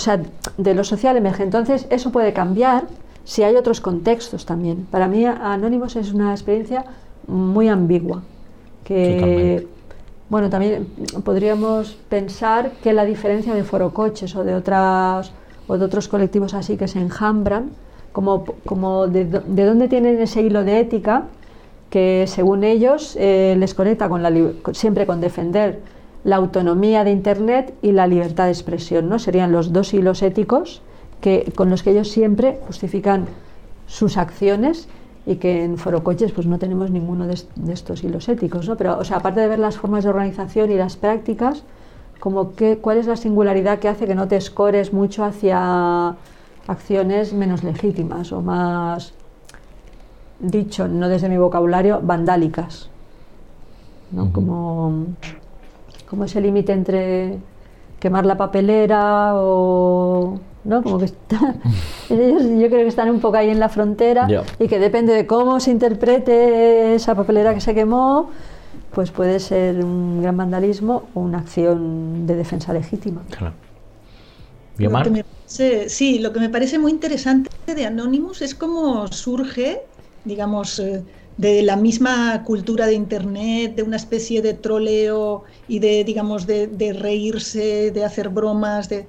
o sea, de lo social emerge. Entonces, eso puede cambiar si hay otros contextos también. Para mí, Anónimos es una experiencia muy ambigua que bueno, también podríamos pensar que la diferencia de forocoches o de otras o de otros colectivos así que se enjambran, como, como de, dónde tienen ese hilo de ética que según ellos eh, les conecta con la, siempre con defender la autonomía de Internet y la libertad de expresión, ¿no? Serían los dos hilos éticos que, con los que ellos siempre justifican sus acciones y que en Forocoches pues no tenemos ninguno de, estos hilos éticos, ¿no? Pero, o sea, aparte de ver las formas de organización y las prácticas, como que, ¿cuál es la singularidad que hace que no te escores mucho hacia acciones menos legítimas o más, dicho, no desde mi vocabulario, vandálicas? ¿no? como, como ese límite entre quemar la papelera o ¿no? Como que está, ellos yo creo que están un poco ahí en la frontera y que depende de cómo se interprete esa papelera que se quemó, pues puede ser un gran vandalismo o una acción de defensa legítima. Claro. sí, lo que me parece muy interesante de Anonymous es cómo surge, digamos, eh, de la misma cultura de Internet, de una especie de troleo y de, digamos, de, reírse, de hacer bromas, de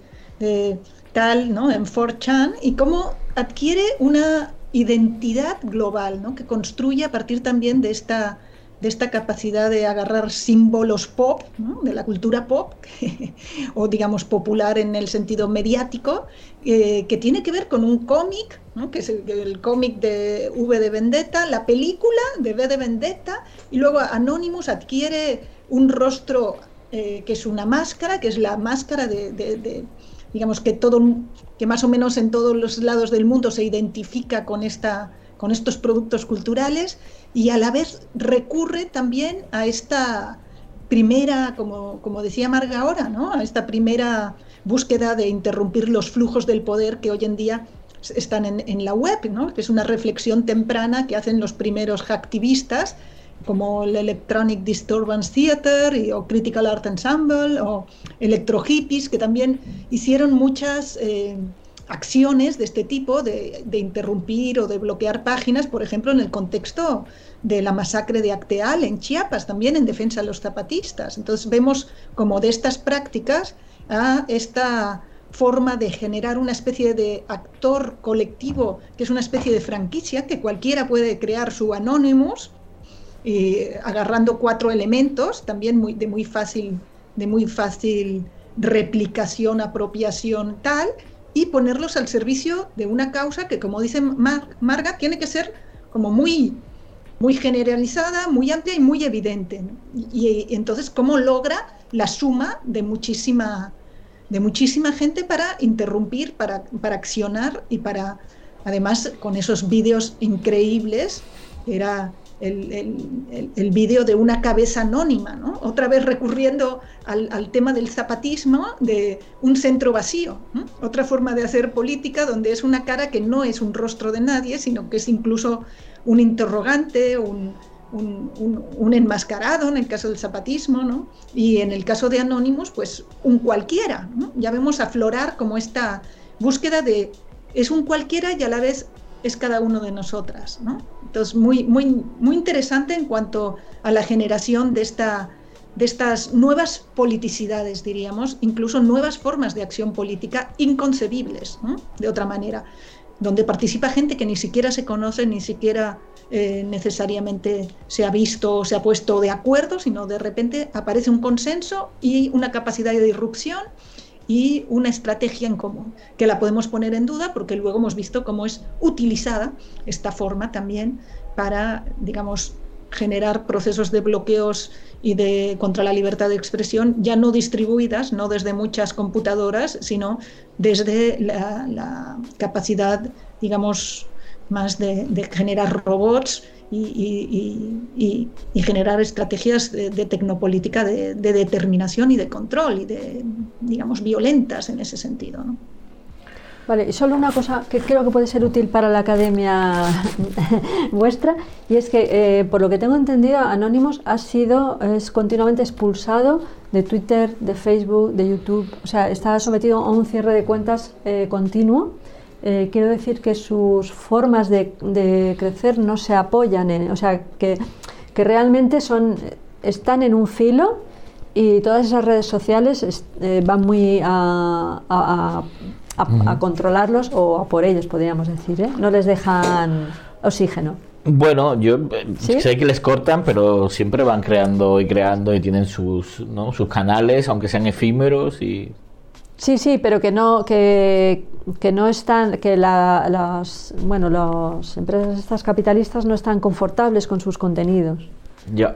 tal, ¿no? En 4chan, y cómo adquiere una identidad global, ¿no? Que construye a partir también de esta, de esta capacidad de agarrar símbolos pop, de la cultura pop, o digamos popular en el sentido mediático, eh, que tiene que ver con un cómic, que es el, cómic de V de Vendetta, la película de V de Vendetta, y luego Anonymous adquiere un rostro eh, que es una máscara, que es la máscara de digamos que todo, que más o menos en todos los lados del mundo se identifica con esta con estos productos culturales y a la vez recurre también a esta primera, como, como decía Marga ahora, ¿no? a esta primera búsqueda de interrumpir los flujos del poder que hoy en día están en, en la web, ¿no? que es una reflexión temprana que hacen los primeros hacktivistas como el Electronic Disturbance Theater o Critical Art Ensemble o Electro Hippies, que también hicieron muchas eh, acciones de este tipo, de, interrumpir o de bloquear páginas, por ejemplo, en el contexto de la masacre de Acteal en Chiapas, también en defensa de los zapatistas. Entonces vemos como de estas prácticas a esta forma de generar una especie de actor colectivo, que es una especie de franquicia, que cualquiera puede crear su Anonymous, agarrando cuatro elementos, también muy, de, muy fácil, de muy fácil replicación, apropiación, tal, y ponerlos al servicio de una causa que, como dice Marga, tiene que ser como muy, muy generalizada, muy amplia y muy evidente. Y, entonces, ¿cómo logra la suma de muchísima, de muchísima gente para interrumpir, para, para accionar y para, además, con esos vídeos increíbles, era el, vídeo de una cabeza anónima, ¿no? otra vez recurriendo al, tema del zapatismo, de un centro vacío, otra forma de hacer política donde es una cara que no es un rostro de nadie, sino que es incluso un interrogante, un, enmascarado en el caso del zapatismo, ¿no? y en el caso de Anonymous, pues un cualquiera. Ya vemos aflorar como esta búsqueda de es un cualquiera y a la vez es cada uno de nosotras. ¿no? Entonces, muy, muy, muy interesante en cuanto a la generación de, esta, de estas nuevas politicidades, diríamos, incluso nuevas formas de acción política inconcebibles, de otra manera, donde participa gente que ni siquiera se conoce, ni siquiera eh, necesariamente se ha visto o se ha puesto de acuerdo, sino de repente aparece un consenso y una capacidad de irrupción y una estrategia en común, que la podemos poner en duda porque luego hemos visto cómo es utilizada esta forma también para, digamos, generar procesos de bloqueos y de contra la libertad de expresión ya no distribuidas, no desde muchas computadoras, sino desde la, capacidad, digamos, más de, de generar robots y, generar estrategias de, tecnopolítica de, determinación y de control y de, digamos, violentas en ese sentido. Vale, y solo una cosa que creo que puede ser útil para la academia vuestra, y es que, eh, por lo que tengo entendido, Anonymous ha sido, es continuamente expulsado de Twitter, de Facebook, de YouTube, o sea, está sometido a un cierre de cuentas eh, continuo eh, quiero decir que sus formas de, crecer no se apoyan en, o sea, que, realmente son, están en un filo y todas esas redes sociales eh, van muy a, controlarlos o a por ellos, podríamos decir, ¿eh? no les dejan oxígeno. Bueno, yo sé que les cortan, pero siempre van creando y creando y tienen sus, ¿no? sus canales, aunque sean efímeros y Sí, sí, pero que no, que, que no están, que la, las, bueno, las empresas estas capitalistas no están confortables con sus contenidos. Ya.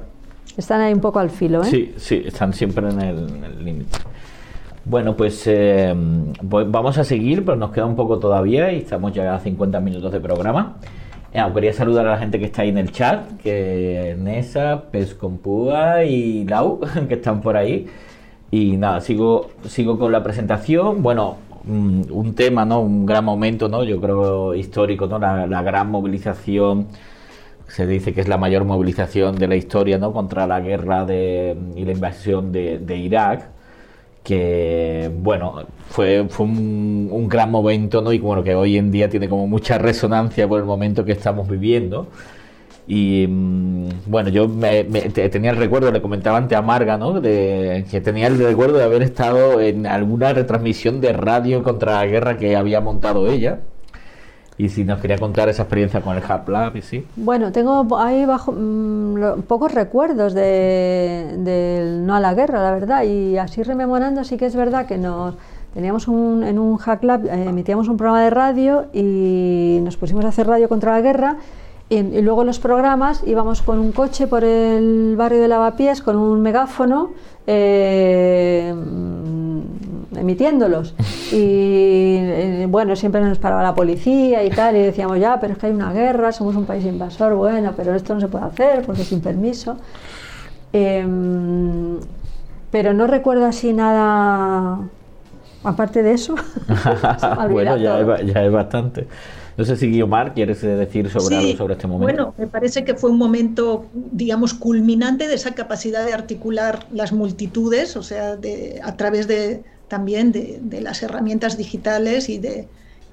Están ahí un poco al filo, ¿eh? Sí, sí, están siempre en el límite. Bueno, pues eh, vamos a seguir, pero nos queda un poco todavía y estamos ya a 50 minutos de programa. Eh, quería saludar a la gente que está ahí en el chat, que Nesa, Pescompúa y Lau, que están por ahí. Y nada, sigo, sigo con la presentación. Bueno, mm, un tema, ¿no? Un gran momento, ¿no? Yo creo histórico, ¿no? La, gran movilización, se dice que es la mayor movilización de la historia, ¿no? Contra la guerra de, y la invasión de, Irak, que, bueno, fue, fue un, un, gran momento, ¿no? Y bueno, que hoy en día tiene como mucha resonancia por el momento que estamos viviendo. Y mm, bueno, yo tenía el recuerdo, le comentaba antes a Marga, ¿no? Que tenía el recuerdo de haber estado en alguna retransmisión de radio contra la guerra que había montado ella. Y si nos quería contar esa experiencia con el Hub Lab, y sí. Bueno, tengo ahí bajo, mm, pocos recuerdos del de, no a la guerra, la verdad. Y así rememorando, sí que es verdad que nos teníamos un, en un Hack Lab, eh, emitíamos un programa de radio y nos pusimos a hacer radio contra la guerra y, luego en los programas íbamos con un coche por el barrio de Lavapiés con un megáfono eh, emitiéndolos. Y eh, bueno, siempre nos paraba la policía y tal, y decíamos, ya, pero es que hay una guerra, somos un país invasor, bueno, pero esto no se puede hacer porque sin permiso. Em, pero no recuerdo así nada aparte de eso. bueno, ya ya es bastante. No sé si Guiomar quieres decir sobre algo sobre este momento. Bueno, me parece que fue un momento, digamos, culminante de esa capacidad de articular las multitudes, o sea, de, a través de también de, las herramientas digitales y de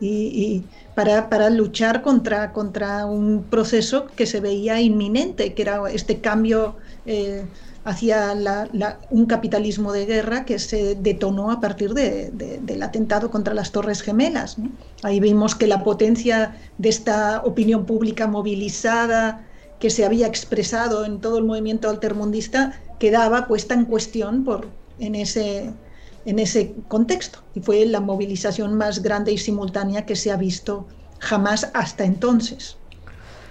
y, para, para, luchar contra, contra un proceso que se veía inminente, que era este cambio eh, hacia un capitalismo de guerra que se detonó a partir del atentado contra las Torres Gemelas. Ahí vimos que la potencia de esta opinión pública movilizada que se había expresado en todo el movimiento altermundista quedaba puesta en cuestión por, en, ese, en ese contexto. Y fue la movilización más grande y simultánea que se ha visto jamás hasta entonces.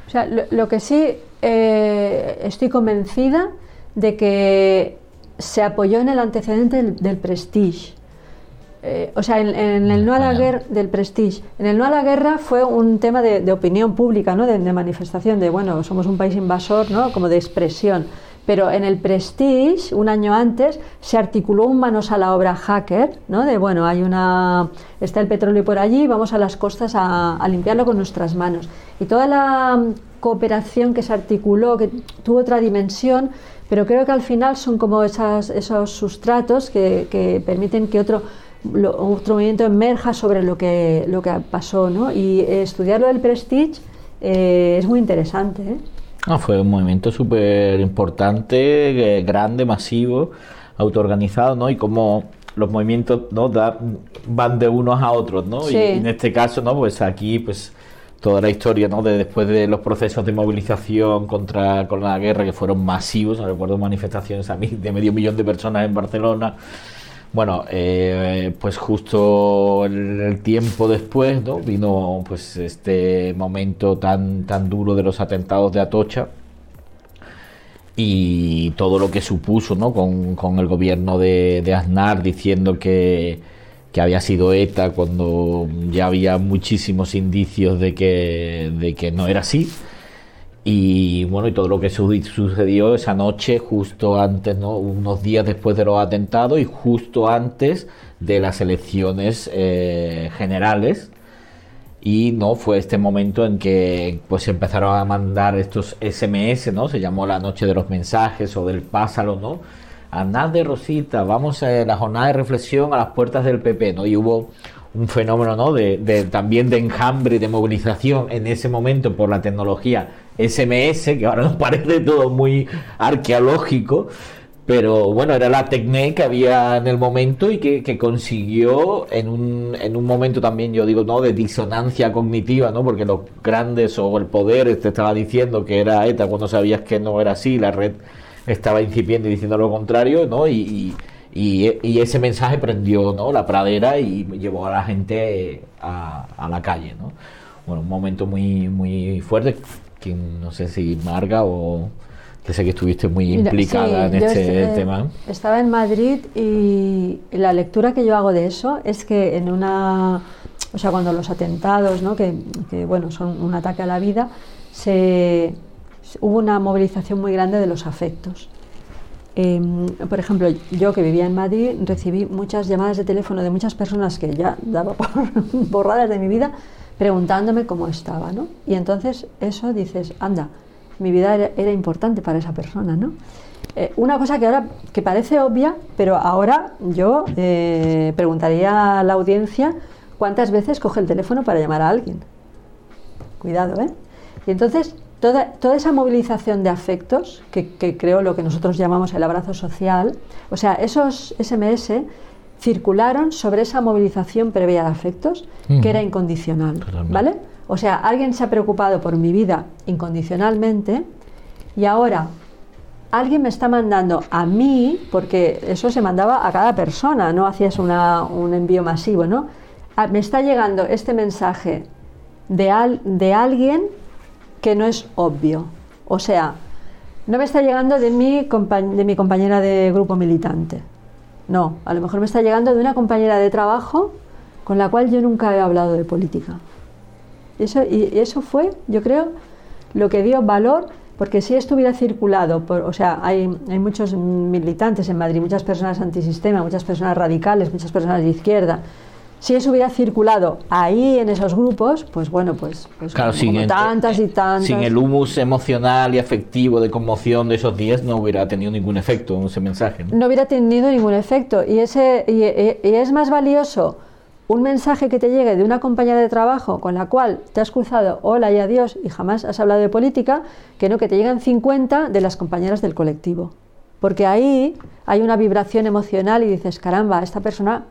O sea, lo, que sí eh, estoy convencida de que se apoyó en el antecedente del, prestige. Eh, o sea, en, el no a la guerra del prestige. En el no a la guerra fue un tema de, opinión pública, ¿no? De, de, manifestación, de bueno, somos un país invasor, ¿no? Como de expresión. Pero en el Prestige, un año antes, se articuló un manos a la obra hacker, ¿no? De bueno, hay una. está el petróleo por allí, vamos a las costas a, limpiarlo con nuestras manos. Y toda la cooperación que se articuló, que tuvo otra dimensión, pero creo que al final son como esas, esos sustratos que, permiten que otro, otro movimiento emerja sobre lo que, lo que pasó, ¿no? Y estudiar lo del Prestige eh, es muy interesante, ¿eh? Ah, fue un movimiento súper importante, eh, grande, masivo, autoorganizado, ¿no? Y como los movimientos ¿no? van de unos a otros, ¿no? Y en este caso, ¿no? Pues aquí, pues toda la historia, ¿no? De después de los procesos de movilización contra con la guerra que fueron masivos, recuerdo manifestaciones a mí de medio millón de personas en Barcelona bueno, eh, pues justo el, tiempo después, ¿no? Vino pues este momento tan, tan duro de los atentados de Atocha y todo lo que supuso, ¿no? Con, el gobierno de, de Aznar diciendo que, que había sido ETA cuando ya había muchísimos indicios de que, de que no era así. Y bueno y todo lo que sucedió esa noche justo antes no unos días después de los atentados y justo antes de las elecciones eh, generales. Y no fue este momento en que pues empezaron a mandar estos SMS no se llamó la noche de los mensajes o del pásalo no Andad de Rosita vamos a la jornada de reflexión a las puertas del PP no y hubo un fenómeno ¿no? de, también de enjambre de movilización en ese momento por la tecnología SMS, que ahora nos parece todo muy arqueológico, pero bueno, era la técnica que había en el momento y que, consiguió en un, en un momento también, yo digo, ¿no? de disonancia cognitiva, ¿no? porque los grandes o el poder te estaba diciendo que era ETA cuando sabías que no era así, la red estaba incipiente diciendo lo contrario, ¿no? y, y, ese mensaje prendió ¿no? la pradera y llevó a la gente a, a la calle. ¿no? Bueno, un momento muy, muy fuerte que no sé si Marga o que sé que estuviste muy implicada en este tema. Estaba en Madrid y la lectura que yo hago de eso es que en una, o sea, cuando los atentados, ¿no? que, que bueno, son un ataque a la vida, se, hubo una movilización muy grande de los afectos. Em, por ejemplo, yo que vivía en Madrid recibí muchas llamadas de teléfono de muchas personas que ya daba por borradas de mi vida preguntándome cómo estaba, ¿no? Y entonces eso dices, anda, mi vida era, importante para esa persona, ¿no? Eh, una cosa que ahora que parece obvia, pero ahora yo eh, preguntaría a la audiencia cuántas veces coge el teléfono para llamar a alguien. Cuidado, ¿eh? Y entonces toda, toda esa movilización de afectos, que, que creo lo que nosotros llamamos el abrazo social, o sea, esos SMS circularon sobre esa movilización previa de afectos que era incondicional, ¿vale? O sea, alguien se ha preocupado por mi vida incondicionalmente y ahora alguien me está mandando a mí, porque eso se mandaba a cada persona, no hacías un envío masivo, ¿no? me está llegando este mensaje de, de alguien que no es obvio. O sea, no me está llegando de mi, de mi compañera de grupo militante no, a lo mejor me está llegando de una compañera de trabajo con la cual yo nunca he hablado de política. Eso, y eso fue, yo creo, lo que dio valor, porque si esto hubiera circulado, o sea, hay, hay muchos militantes en Madrid, muchas personas antisistema, muchas personas radicales, muchas personas de izquierda, si eso hubiera circulado ahí en esos grupos, pues bueno, pues, pues claro, sin tantas y tantas. Sin el humus emocional y afectivo de conmoción de esos días no hubiera tenido ningún efecto ese mensaje. No, hubiera tenido ningún efecto. Y, ese, y, es más valioso un mensaje que te llegue de una compañera de trabajo con la cual te has cruzado hola y adiós y jamás has hablado de política, que no que te lleguen 50 de las compañeras del colectivo. Porque ahí hay una vibración emocional y dices, caramba, esta persona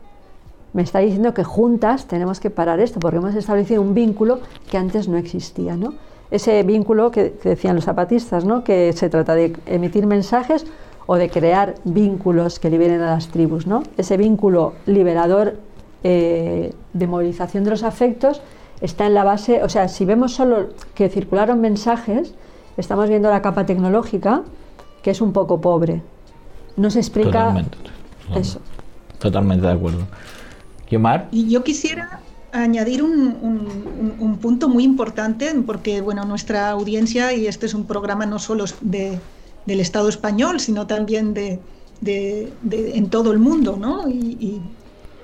me está diciendo que juntas tenemos que parar esto, porque hemos establecido un vínculo que antes no existía. ¿no? Ese vínculo que, decían los zapatistas, ¿no? que se trata de emitir mensajes o de crear vínculos que liberen a las tribus. ¿no? Ese vínculo liberador eh, de movilización de los afectos está en la base, o sea, si vemos solo que circularon mensajes, estamos viendo la capa tecnológica, que es un poco pobre. no se explica Totalmente. eso. Totalmente de acuerdo. Yomar, Y yo quisiera añadir un, un- un punto muy importante, porque bueno, nuestra audiencia, y este es un programa no solo de, del Estado español, sino también de, de- de- en todo el mundo, ¿no? Y, y-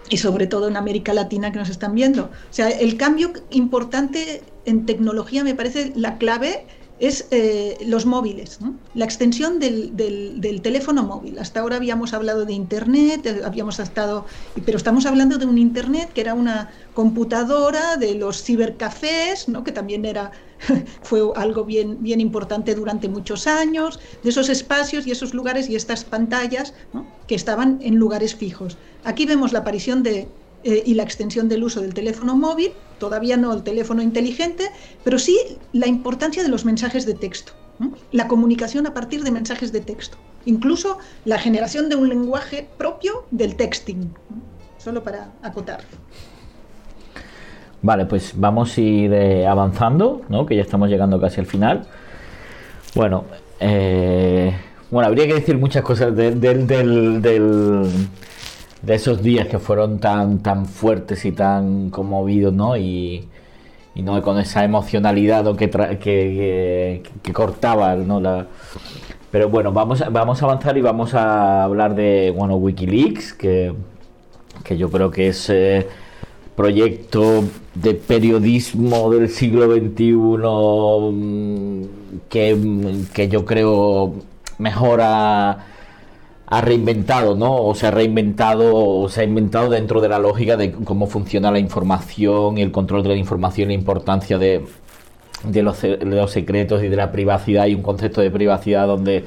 y sobre todo en América Latina que nos están viendo. O sea, el cambio importante en tecnología me parece la clave es eh, los móviles, la extensión del, del- teléfono móvil. Hasta ahora habíamos hablado de Internet, eh, habíamos estado, pero estamos hablando de un Internet que era una computadora, de los cibercafés, ¿no? que también era, fue algo bien, bien importante durante muchos años, de esos espacios y esos lugares y estas pantallas que estaban en lugares fijos. Aquí vemos la aparición de, eh, y la extensión del uso del teléfono móvil, todavía no el teléfono inteligente, pero sí la importancia de los mensajes de texto, la comunicación a partir de mensajes de texto, incluso la generación de un lenguaje propio del texting, solo para acotar. Vale, pues vamos a ir eh, avanzando, ¿no? Que ya estamos llegando casi al final. Bueno, eh, bueno, habría que decir muchas cosas del- de esos días que fueron tan, tan fuertes y tan conmovidos, ¿no? Y, no con esa emocionalidad que, que, que- cortaba, ¿no? La, pero bueno, vamos, vamos a avanzar y vamos a hablar de, bueno, Wikileaks, que, que yo creo que es eh, proyecto de periodismo del siglo XXI mm, que, que yo creo mejora ha reinventado, ¿no? O se ha reinventado, o se ha inventado dentro de la lógica de cómo funciona la información el control de la información, la importancia de, los, secretos y de la privacidad y un concepto de privacidad donde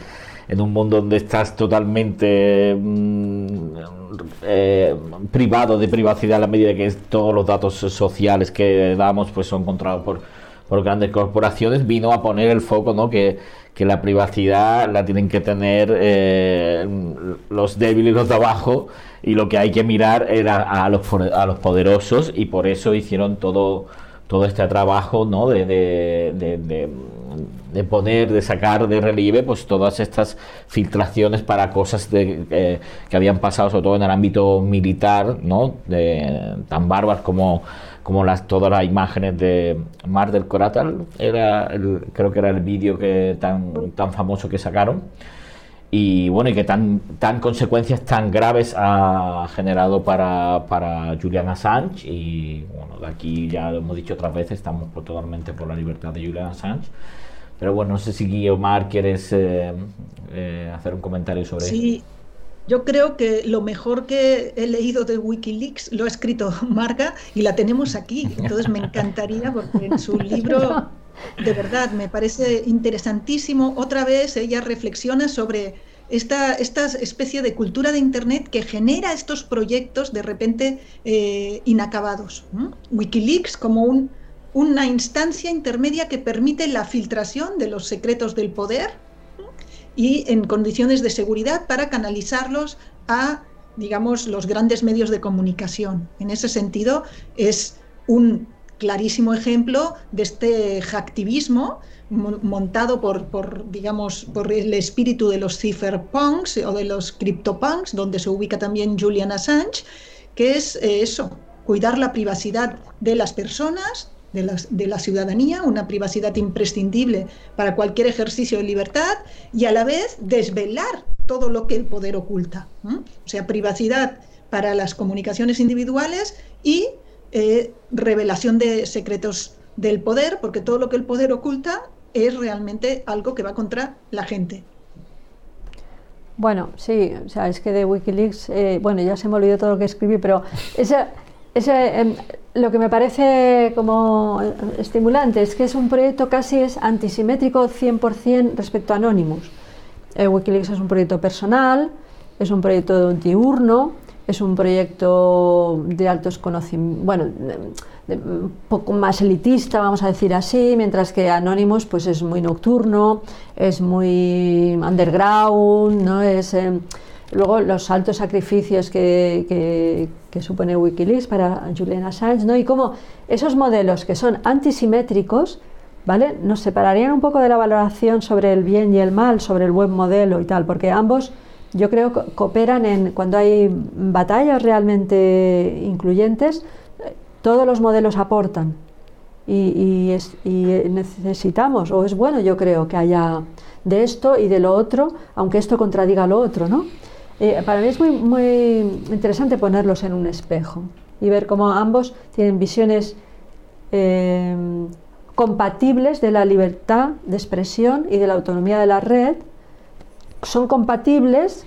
en un mundo donde estás totalmente mm, eh, privado de privacidad a la medida que todos los datos sociales que damos pues son controlados por, por grandes corporaciones vino a poner el foco no que, que la privacidad la tienen que tener eh, los débiles los de abajo y lo que hay que mirar era a los, a los poderosos y por eso hicieron todo todo este trabajo ¿no? de, de, de, de- de poner, de sacar de relieve pues todas estas filtraciones para cosas de, eh, que habían pasado sobre todo en el ámbito militar, ¿no? de, tan bárbaras como, como las, todas las imágenes de Mar del Coratal, era el- creo que era el vídeo que tan, tan famoso que sacaron y bueno, y que tan, tan consecuencias tan graves ha generado para, para Julian Assange y bueno, de aquí ya lo hemos dicho otras veces, estamos totalmente por la libertad de Julian Assange. Pero bueno, no sé si Guiomar quieres eh, eh, hacer un comentario sobre eso. Yo creo que lo mejor que he leído de Wikileaks lo ha escrito Marga y la tenemos aquí. Entonces me encantaría porque en su libro, de verdad, me parece interesantísimo. Otra vez ella reflexiona sobre esta, esta especie de cultura de Internet que genera estos proyectos de repente eh, inacabados. Wikileaks como un- una instancia intermedia que permite la filtración de los secretos del poder y en condiciones de seguridad para canalizarlos a, digamos, los grandes medios de comunicación. En ese sentido, es un clarísimo ejemplo de este hacktivismo mo- montado por, por, digamos, por el espíritu de los cypherpunks o de los CryptoPunks, donde se ubica también Julian Assange, que es eh, eso, cuidar la privacidad de las personas, de, las- de la ciudadanía, una privacidad imprescindible para cualquier ejercicio de libertad y a la vez desvelar todo lo que el poder oculta. O sea, privacidad para las comunicaciones individuales y eh, revelación de secretos del poder, porque todo lo que el poder oculta es realmente algo que va contra la gente. Bueno, sí, o sea, es que de Wikileaks, eh, bueno, ya se me olvidó todo lo que escribí, pero ese, em, lo que me parece como eh, estimulante es que es un proyecto casi es antisimétrico 100% respecto a Anonymous. Eh, Wikileaks es un proyecto personal, es un proyecto diurno, es un proyecto de altos conocimientos, bueno, de- de- un poco más elitista, vamos a decir así, mientras que Anonymous pues es muy nocturno, es muy underground, ¿no? Es, eh, luego los altos sacrificios que, que- que supone Wikileaks para Julian Assange, ¿no? Y cómo esos modelos que son antisimétricos, ¿vale? Nos separarían un poco de la valoración sobre el bien y el mal, sobre el buen modelo y tal, porque ambos yo creo que cooperan en cuando hay batallas realmente incluyentes, todos los modelos aportan y, necesitamos, o es bueno yo creo que haya de esto y de lo otro, aunque esto contradiga lo otro, ¿no? Eh, para mí es muy, muy interesante ponerlos en un espejo y ver cómo ambos tienen visiones eh, compatibles de la libertad de expresión y de la autonomía de la red, son compatibles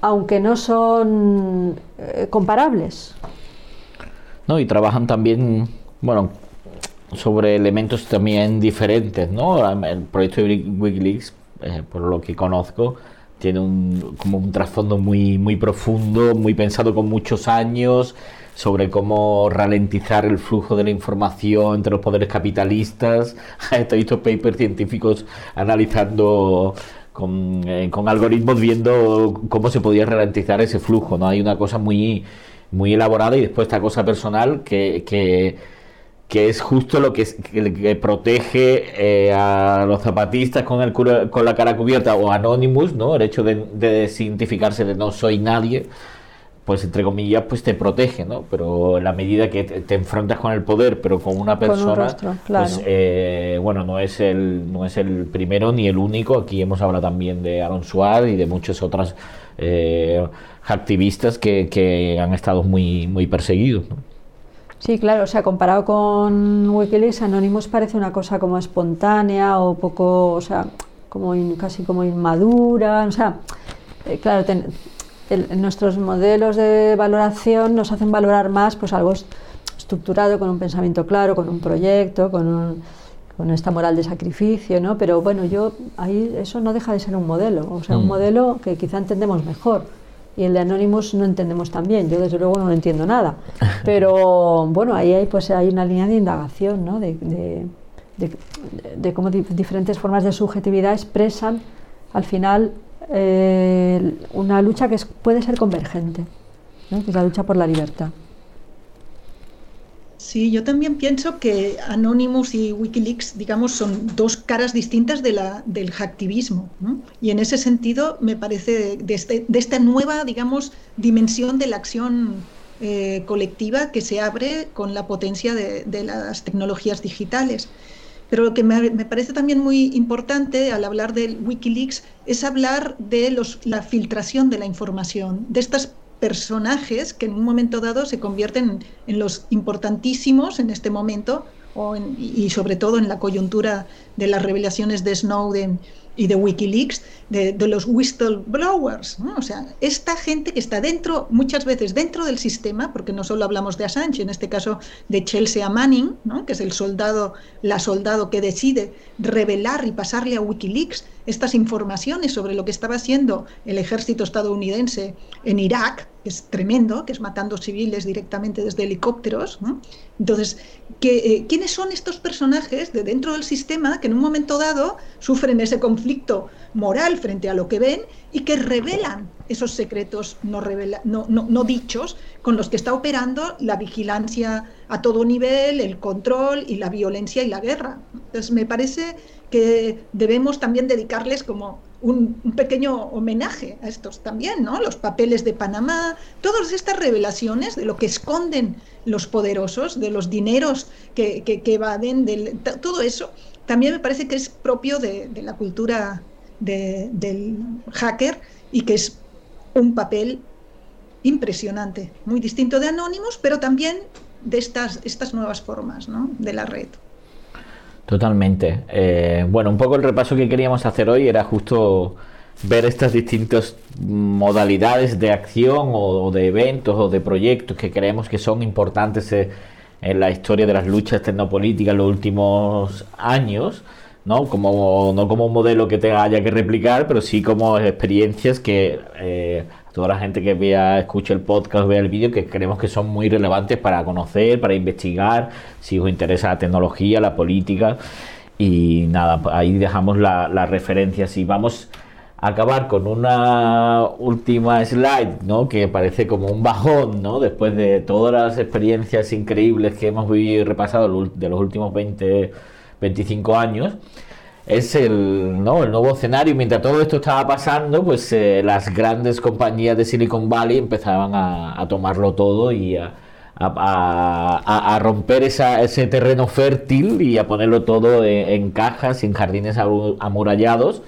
aunque no son eh, comparables. No, y trabajan también, bueno, sobre elementos también diferentes, ¿no? El proyecto de Wikileaks, eh, por lo que conozco, tiene un, como un trasfondo muy, muy profundo, muy pensado con muchos años, sobre cómo ralentizar el flujo de la información entre los poderes capitalistas. He visto papers científicos analizando con, eh, con, algoritmos viendo cómo se podía ralentizar ese flujo. ¿no? Hay una cosa muy, muy elaborada y después esta cosa personal que, que, que es justo lo que, que protege eh, a los zapatistas con, el, con la cara cubierta o Anonymous, ¿no? el hecho de, de desidentificarse de no soy nadie pues entre comillas, pues te protege, ¿no? Pero en la medida que te, enfrentas con el poder, pero con una persona, pues eh, bueno, no es el no es el primero ni el único. Aquí hemos hablado también de Aaron Suárez y de muchos otros eh, activistas que, que, han estado muy muy perseguidos. ¿no? Sí, claro, o sea, comparado con Wikileaks, Anonymous parece una cosa como espontánea o poco, o sea, como casi como inmadura, o sea, eh, claro, nuestros modelos de valoración nos hacen valorar más pues algo estructurado, con un pensamiento claro, con un proyecto, con, con esta moral de sacrificio, ¿no? Pero bueno, yo ahí eso no deja de ser un modelo, o sea, un mm. modelo que quizá entendemos mejor. Y el de Anonymous no entendemos tan bien, yo desde luego no entiendo nada. Pero bueno, ahí hay, pues, hay una línea de indagación, ¿no? de, de, de cómo diferentes formas de subjetividad expresan al final eh, una lucha que puede ser convergente, que es la lucha por la libertad. Sí, yo también pienso que Anonymous y Wikileaks, digamos, son dos caras distintas de la, del hacktivismo. Y en ese sentido, me parece de, este, de esta nueva, digamos, dimensión de la acción eh, colectiva que se abre con la potencia de, las tecnologías digitales. Pero lo que me, parece también muy importante al hablar del Wikileaks es hablar de los, la filtración de la información, de estos personajes que en un momento dado se convierten en los importantísimos en este momento y sobre todo en la coyuntura de las revelaciones de Snowden y de Wikileaks, de, los whistleblowers. O sea, esta gente que está dentro, muchas veces dentro del sistema, porque no solo hablamos de Assange, en este caso de Chelsea Manning, que es el soldado, la soldado que decide revelar y pasarle a Wikileaks estas informaciones sobre lo que estaba haciendo el ejército estadounidense en Irak, que es tremendo, que es matando civiles directamente desde helicópteros. Entonces, eh, ¿quiénes son estos personajes de dentro del sistema que en un momento dado sufren ese conflicto moral frente a lo que ven y que revelan esos secretos no, no, dichos con los que está operando la vigilancia a todo nivel, el control y la violencia y la guerra? Entonces, me parece que debemos también dedicarles como un, pequeño homenaje a estos también, ¿no? Los papeles de Panamá, todas estas revelaciones de lo que esconden los poderosos, de los dineros que, que, evaden, todo eso, también me parece que es propio de, la cultura del hacker y que es un papel impresionante, muy distinto de Anónimos, pero también de estas, estas nuevas formas ¿no? de la red. Totalmente. Eh, bueno, un poco el repaso que queríamos hacer hoy era justo ver estas distintas modalidades de acción o, de eventos o de proyectos que creemos que son importantes en la historia de las luchas tecnopolíticas en los últimos años, ¿no? Como, no como un modelo que te haya que replicar, pero sí como experiencias que eh, toda la gente que vea, escuche el podcast, vea el vídeo, que creemos que son muy relevantes para conocer, para investigar, si os interesa la tecnología, la política. Y nada, ahí dejamos las la referencias y vamos a acabar con una última slide, ¿no? Que parece como un bajón, ¿no? Después de todas las experiencias increíbles que hemos vivido y repasado de los últimos 20, 25 años. Es el, ¿no? el nuevo escenario. Mientras todo esto estaba pasando, pues eh, las grandes compañías de Silicon Valley empezaban a, tomarlo todo y a, a, romper ese terreno fértil y a ponerlo todo en, cajas, en jardines amurallados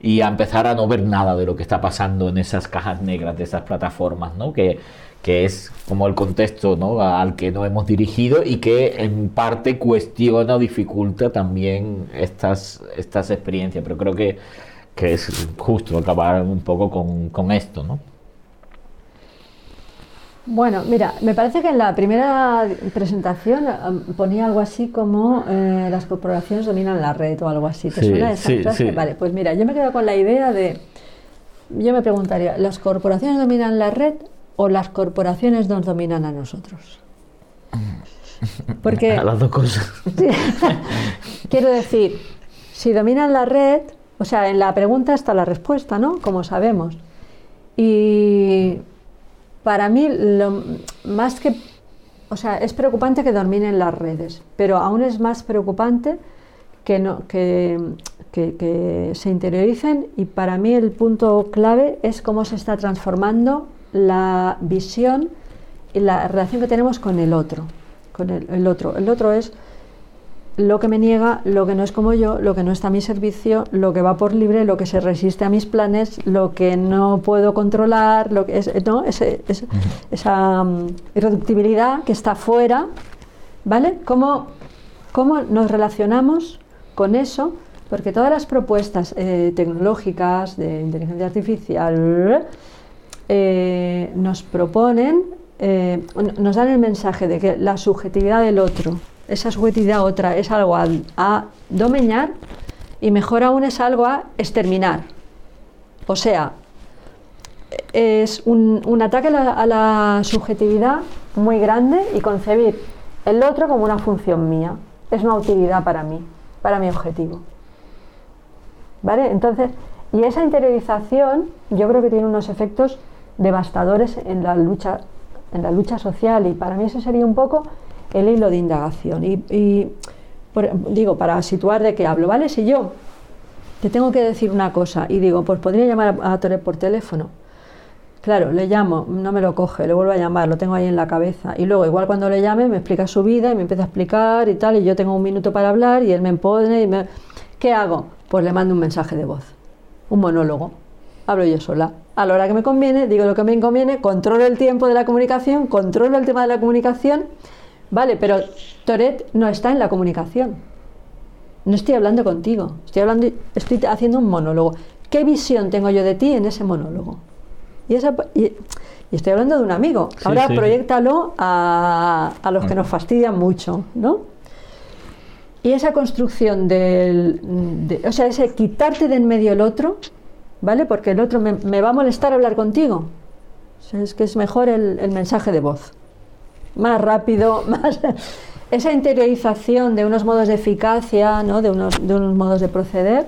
y a empezar a no ver nada de lo que está pasando en esas cajas negras de esas plataformas, ¿no? Que, que es como el contexto ¿no? al que nos hemos dirigido y que en parte cuestiona o dificulta también estas, estas experiencias. Pero creo que, que es justo acabar un poco con, con esto, ¿no? Bueno, mira, me parece que en la primera presentación um, ponía algo así como eh, las corporaciones dominan la red o algo así. ¿Te suena esa frase? Vale, pues mira, yo me quedo con la idea de, yo me preguntaría, ¿las corporaciones dominan la red o las corporaciones nos dominan a nosotros? Porque... A las dos cosas. quiero decir, si dominan la red, o sea, en la pregunta está la respuesta, ¿no? Como sabemos. Y para mí, lo, más que... O sea, es preocupante que dominen las redes, pero aún es más preocupante que, no, que, que se interioricen y para mí el punto clave es cómo se está transformando la visión y la relación que tenemos con el otro. Con el, otro. El otro es lo que me niega, lo que no es como yo, lo que no está a mi servicio, lo que va por libre, lo que se resiste a mis planes, lo que no puedo controlar, lo que es, ¿no? esa um, irreductibilidad que está fuera, ¿vale? ¿Cómo, ¿Cómo, nos relacionamos con eso? Porque todas las propuestas eh, tecnológicas de inteligencia artificial, eh, nos proponen, eh, nos dan el mensaje de que la subjetividad del otro, esa subjetividad otra, es algo a, domeñar y mejor aún es algo a exterminar. O sea, es un, ataque a la, subjetividad muy grande y concebir el otro como una función mía. Es una utilidad para mí, para mi objetivo. ¿Vale? Entonces, y esa interiorización yo creo que tiene unos efectos devastadores en la lucha, en la lucha social y para mí ese sería un poco el hilo de indagación. Y, digo, para situar de qué hablo, ¿vale? Si yo te tengo que decir una cosa y digo, pues podría llamar a, Torre por teléfono. Claro, le llamo, no me lo coge, le vuelvo a llamar, lo tengo ahí en la cabeza. Y luego, igual cuando le llame, me explica su vida y me empieza a explicar y tal, y yo tengo un minuto para hablar y él me pone y me... ¿Qué hago? Pues le mando un mensaje de voz, un monólogo. Hablo yo sola a la hora que me conviene, digo lo que me conviene, controlo el tiempo de la comunicación, controlo el tema de la comunicación, vale, pero Toret no está en la comunicación. No estoy hablando contigo, estoy hablando, estoy haciendo un monólogo. ¿Qué visión tengo yo de ti en ese monólogo? Y, estoy hablando de un amigo. Ahora proyectalo a, los que nos fastidian mucho, ¿no? Y esa construcción del, o sea, ese quitarte de en medio el otro, ¿vale? Porque el otro me, va a molestar hablar contigo. es que es mejor el, mensaje de voz. Más rápido, más... Esa interiorización de unos modos de eficacia, ¿no? de, unos, de unos modos de proceder,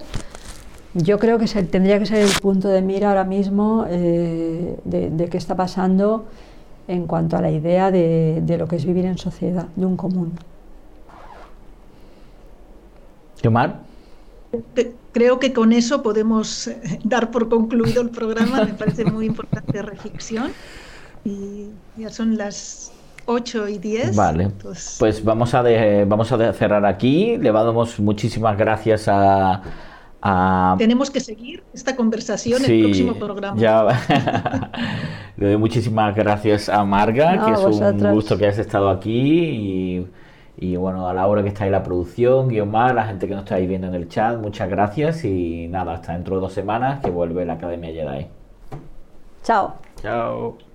yo creo que se, tendría que ser el punto de mira ahora mismo eh, de, qué está pasando en cuanto a la idea de, de lo que es vivir en sociedad, de un común. Omar creo que con eso podemos eh, dar por concluido el programa. Me parece muy importante reflexión. Y ya son las 8 y 10. Vale. Pues vamos a, vamos a cerrar aquí. Le damos muchísimas gracias a, Tenemos que seguir esta conversación en el próximo programa. Ya. Le doy muchísimas gracias a Marga, que es un gusto que hayas estado aquí. Y y bueno, a la hora que está ahí la producción, guion más, la gente que nos está ahí viendo en el chat, muchas gracias y nada, hasta dentro de dos semanas que vuelve la Academia Jedi. Chao. Chao.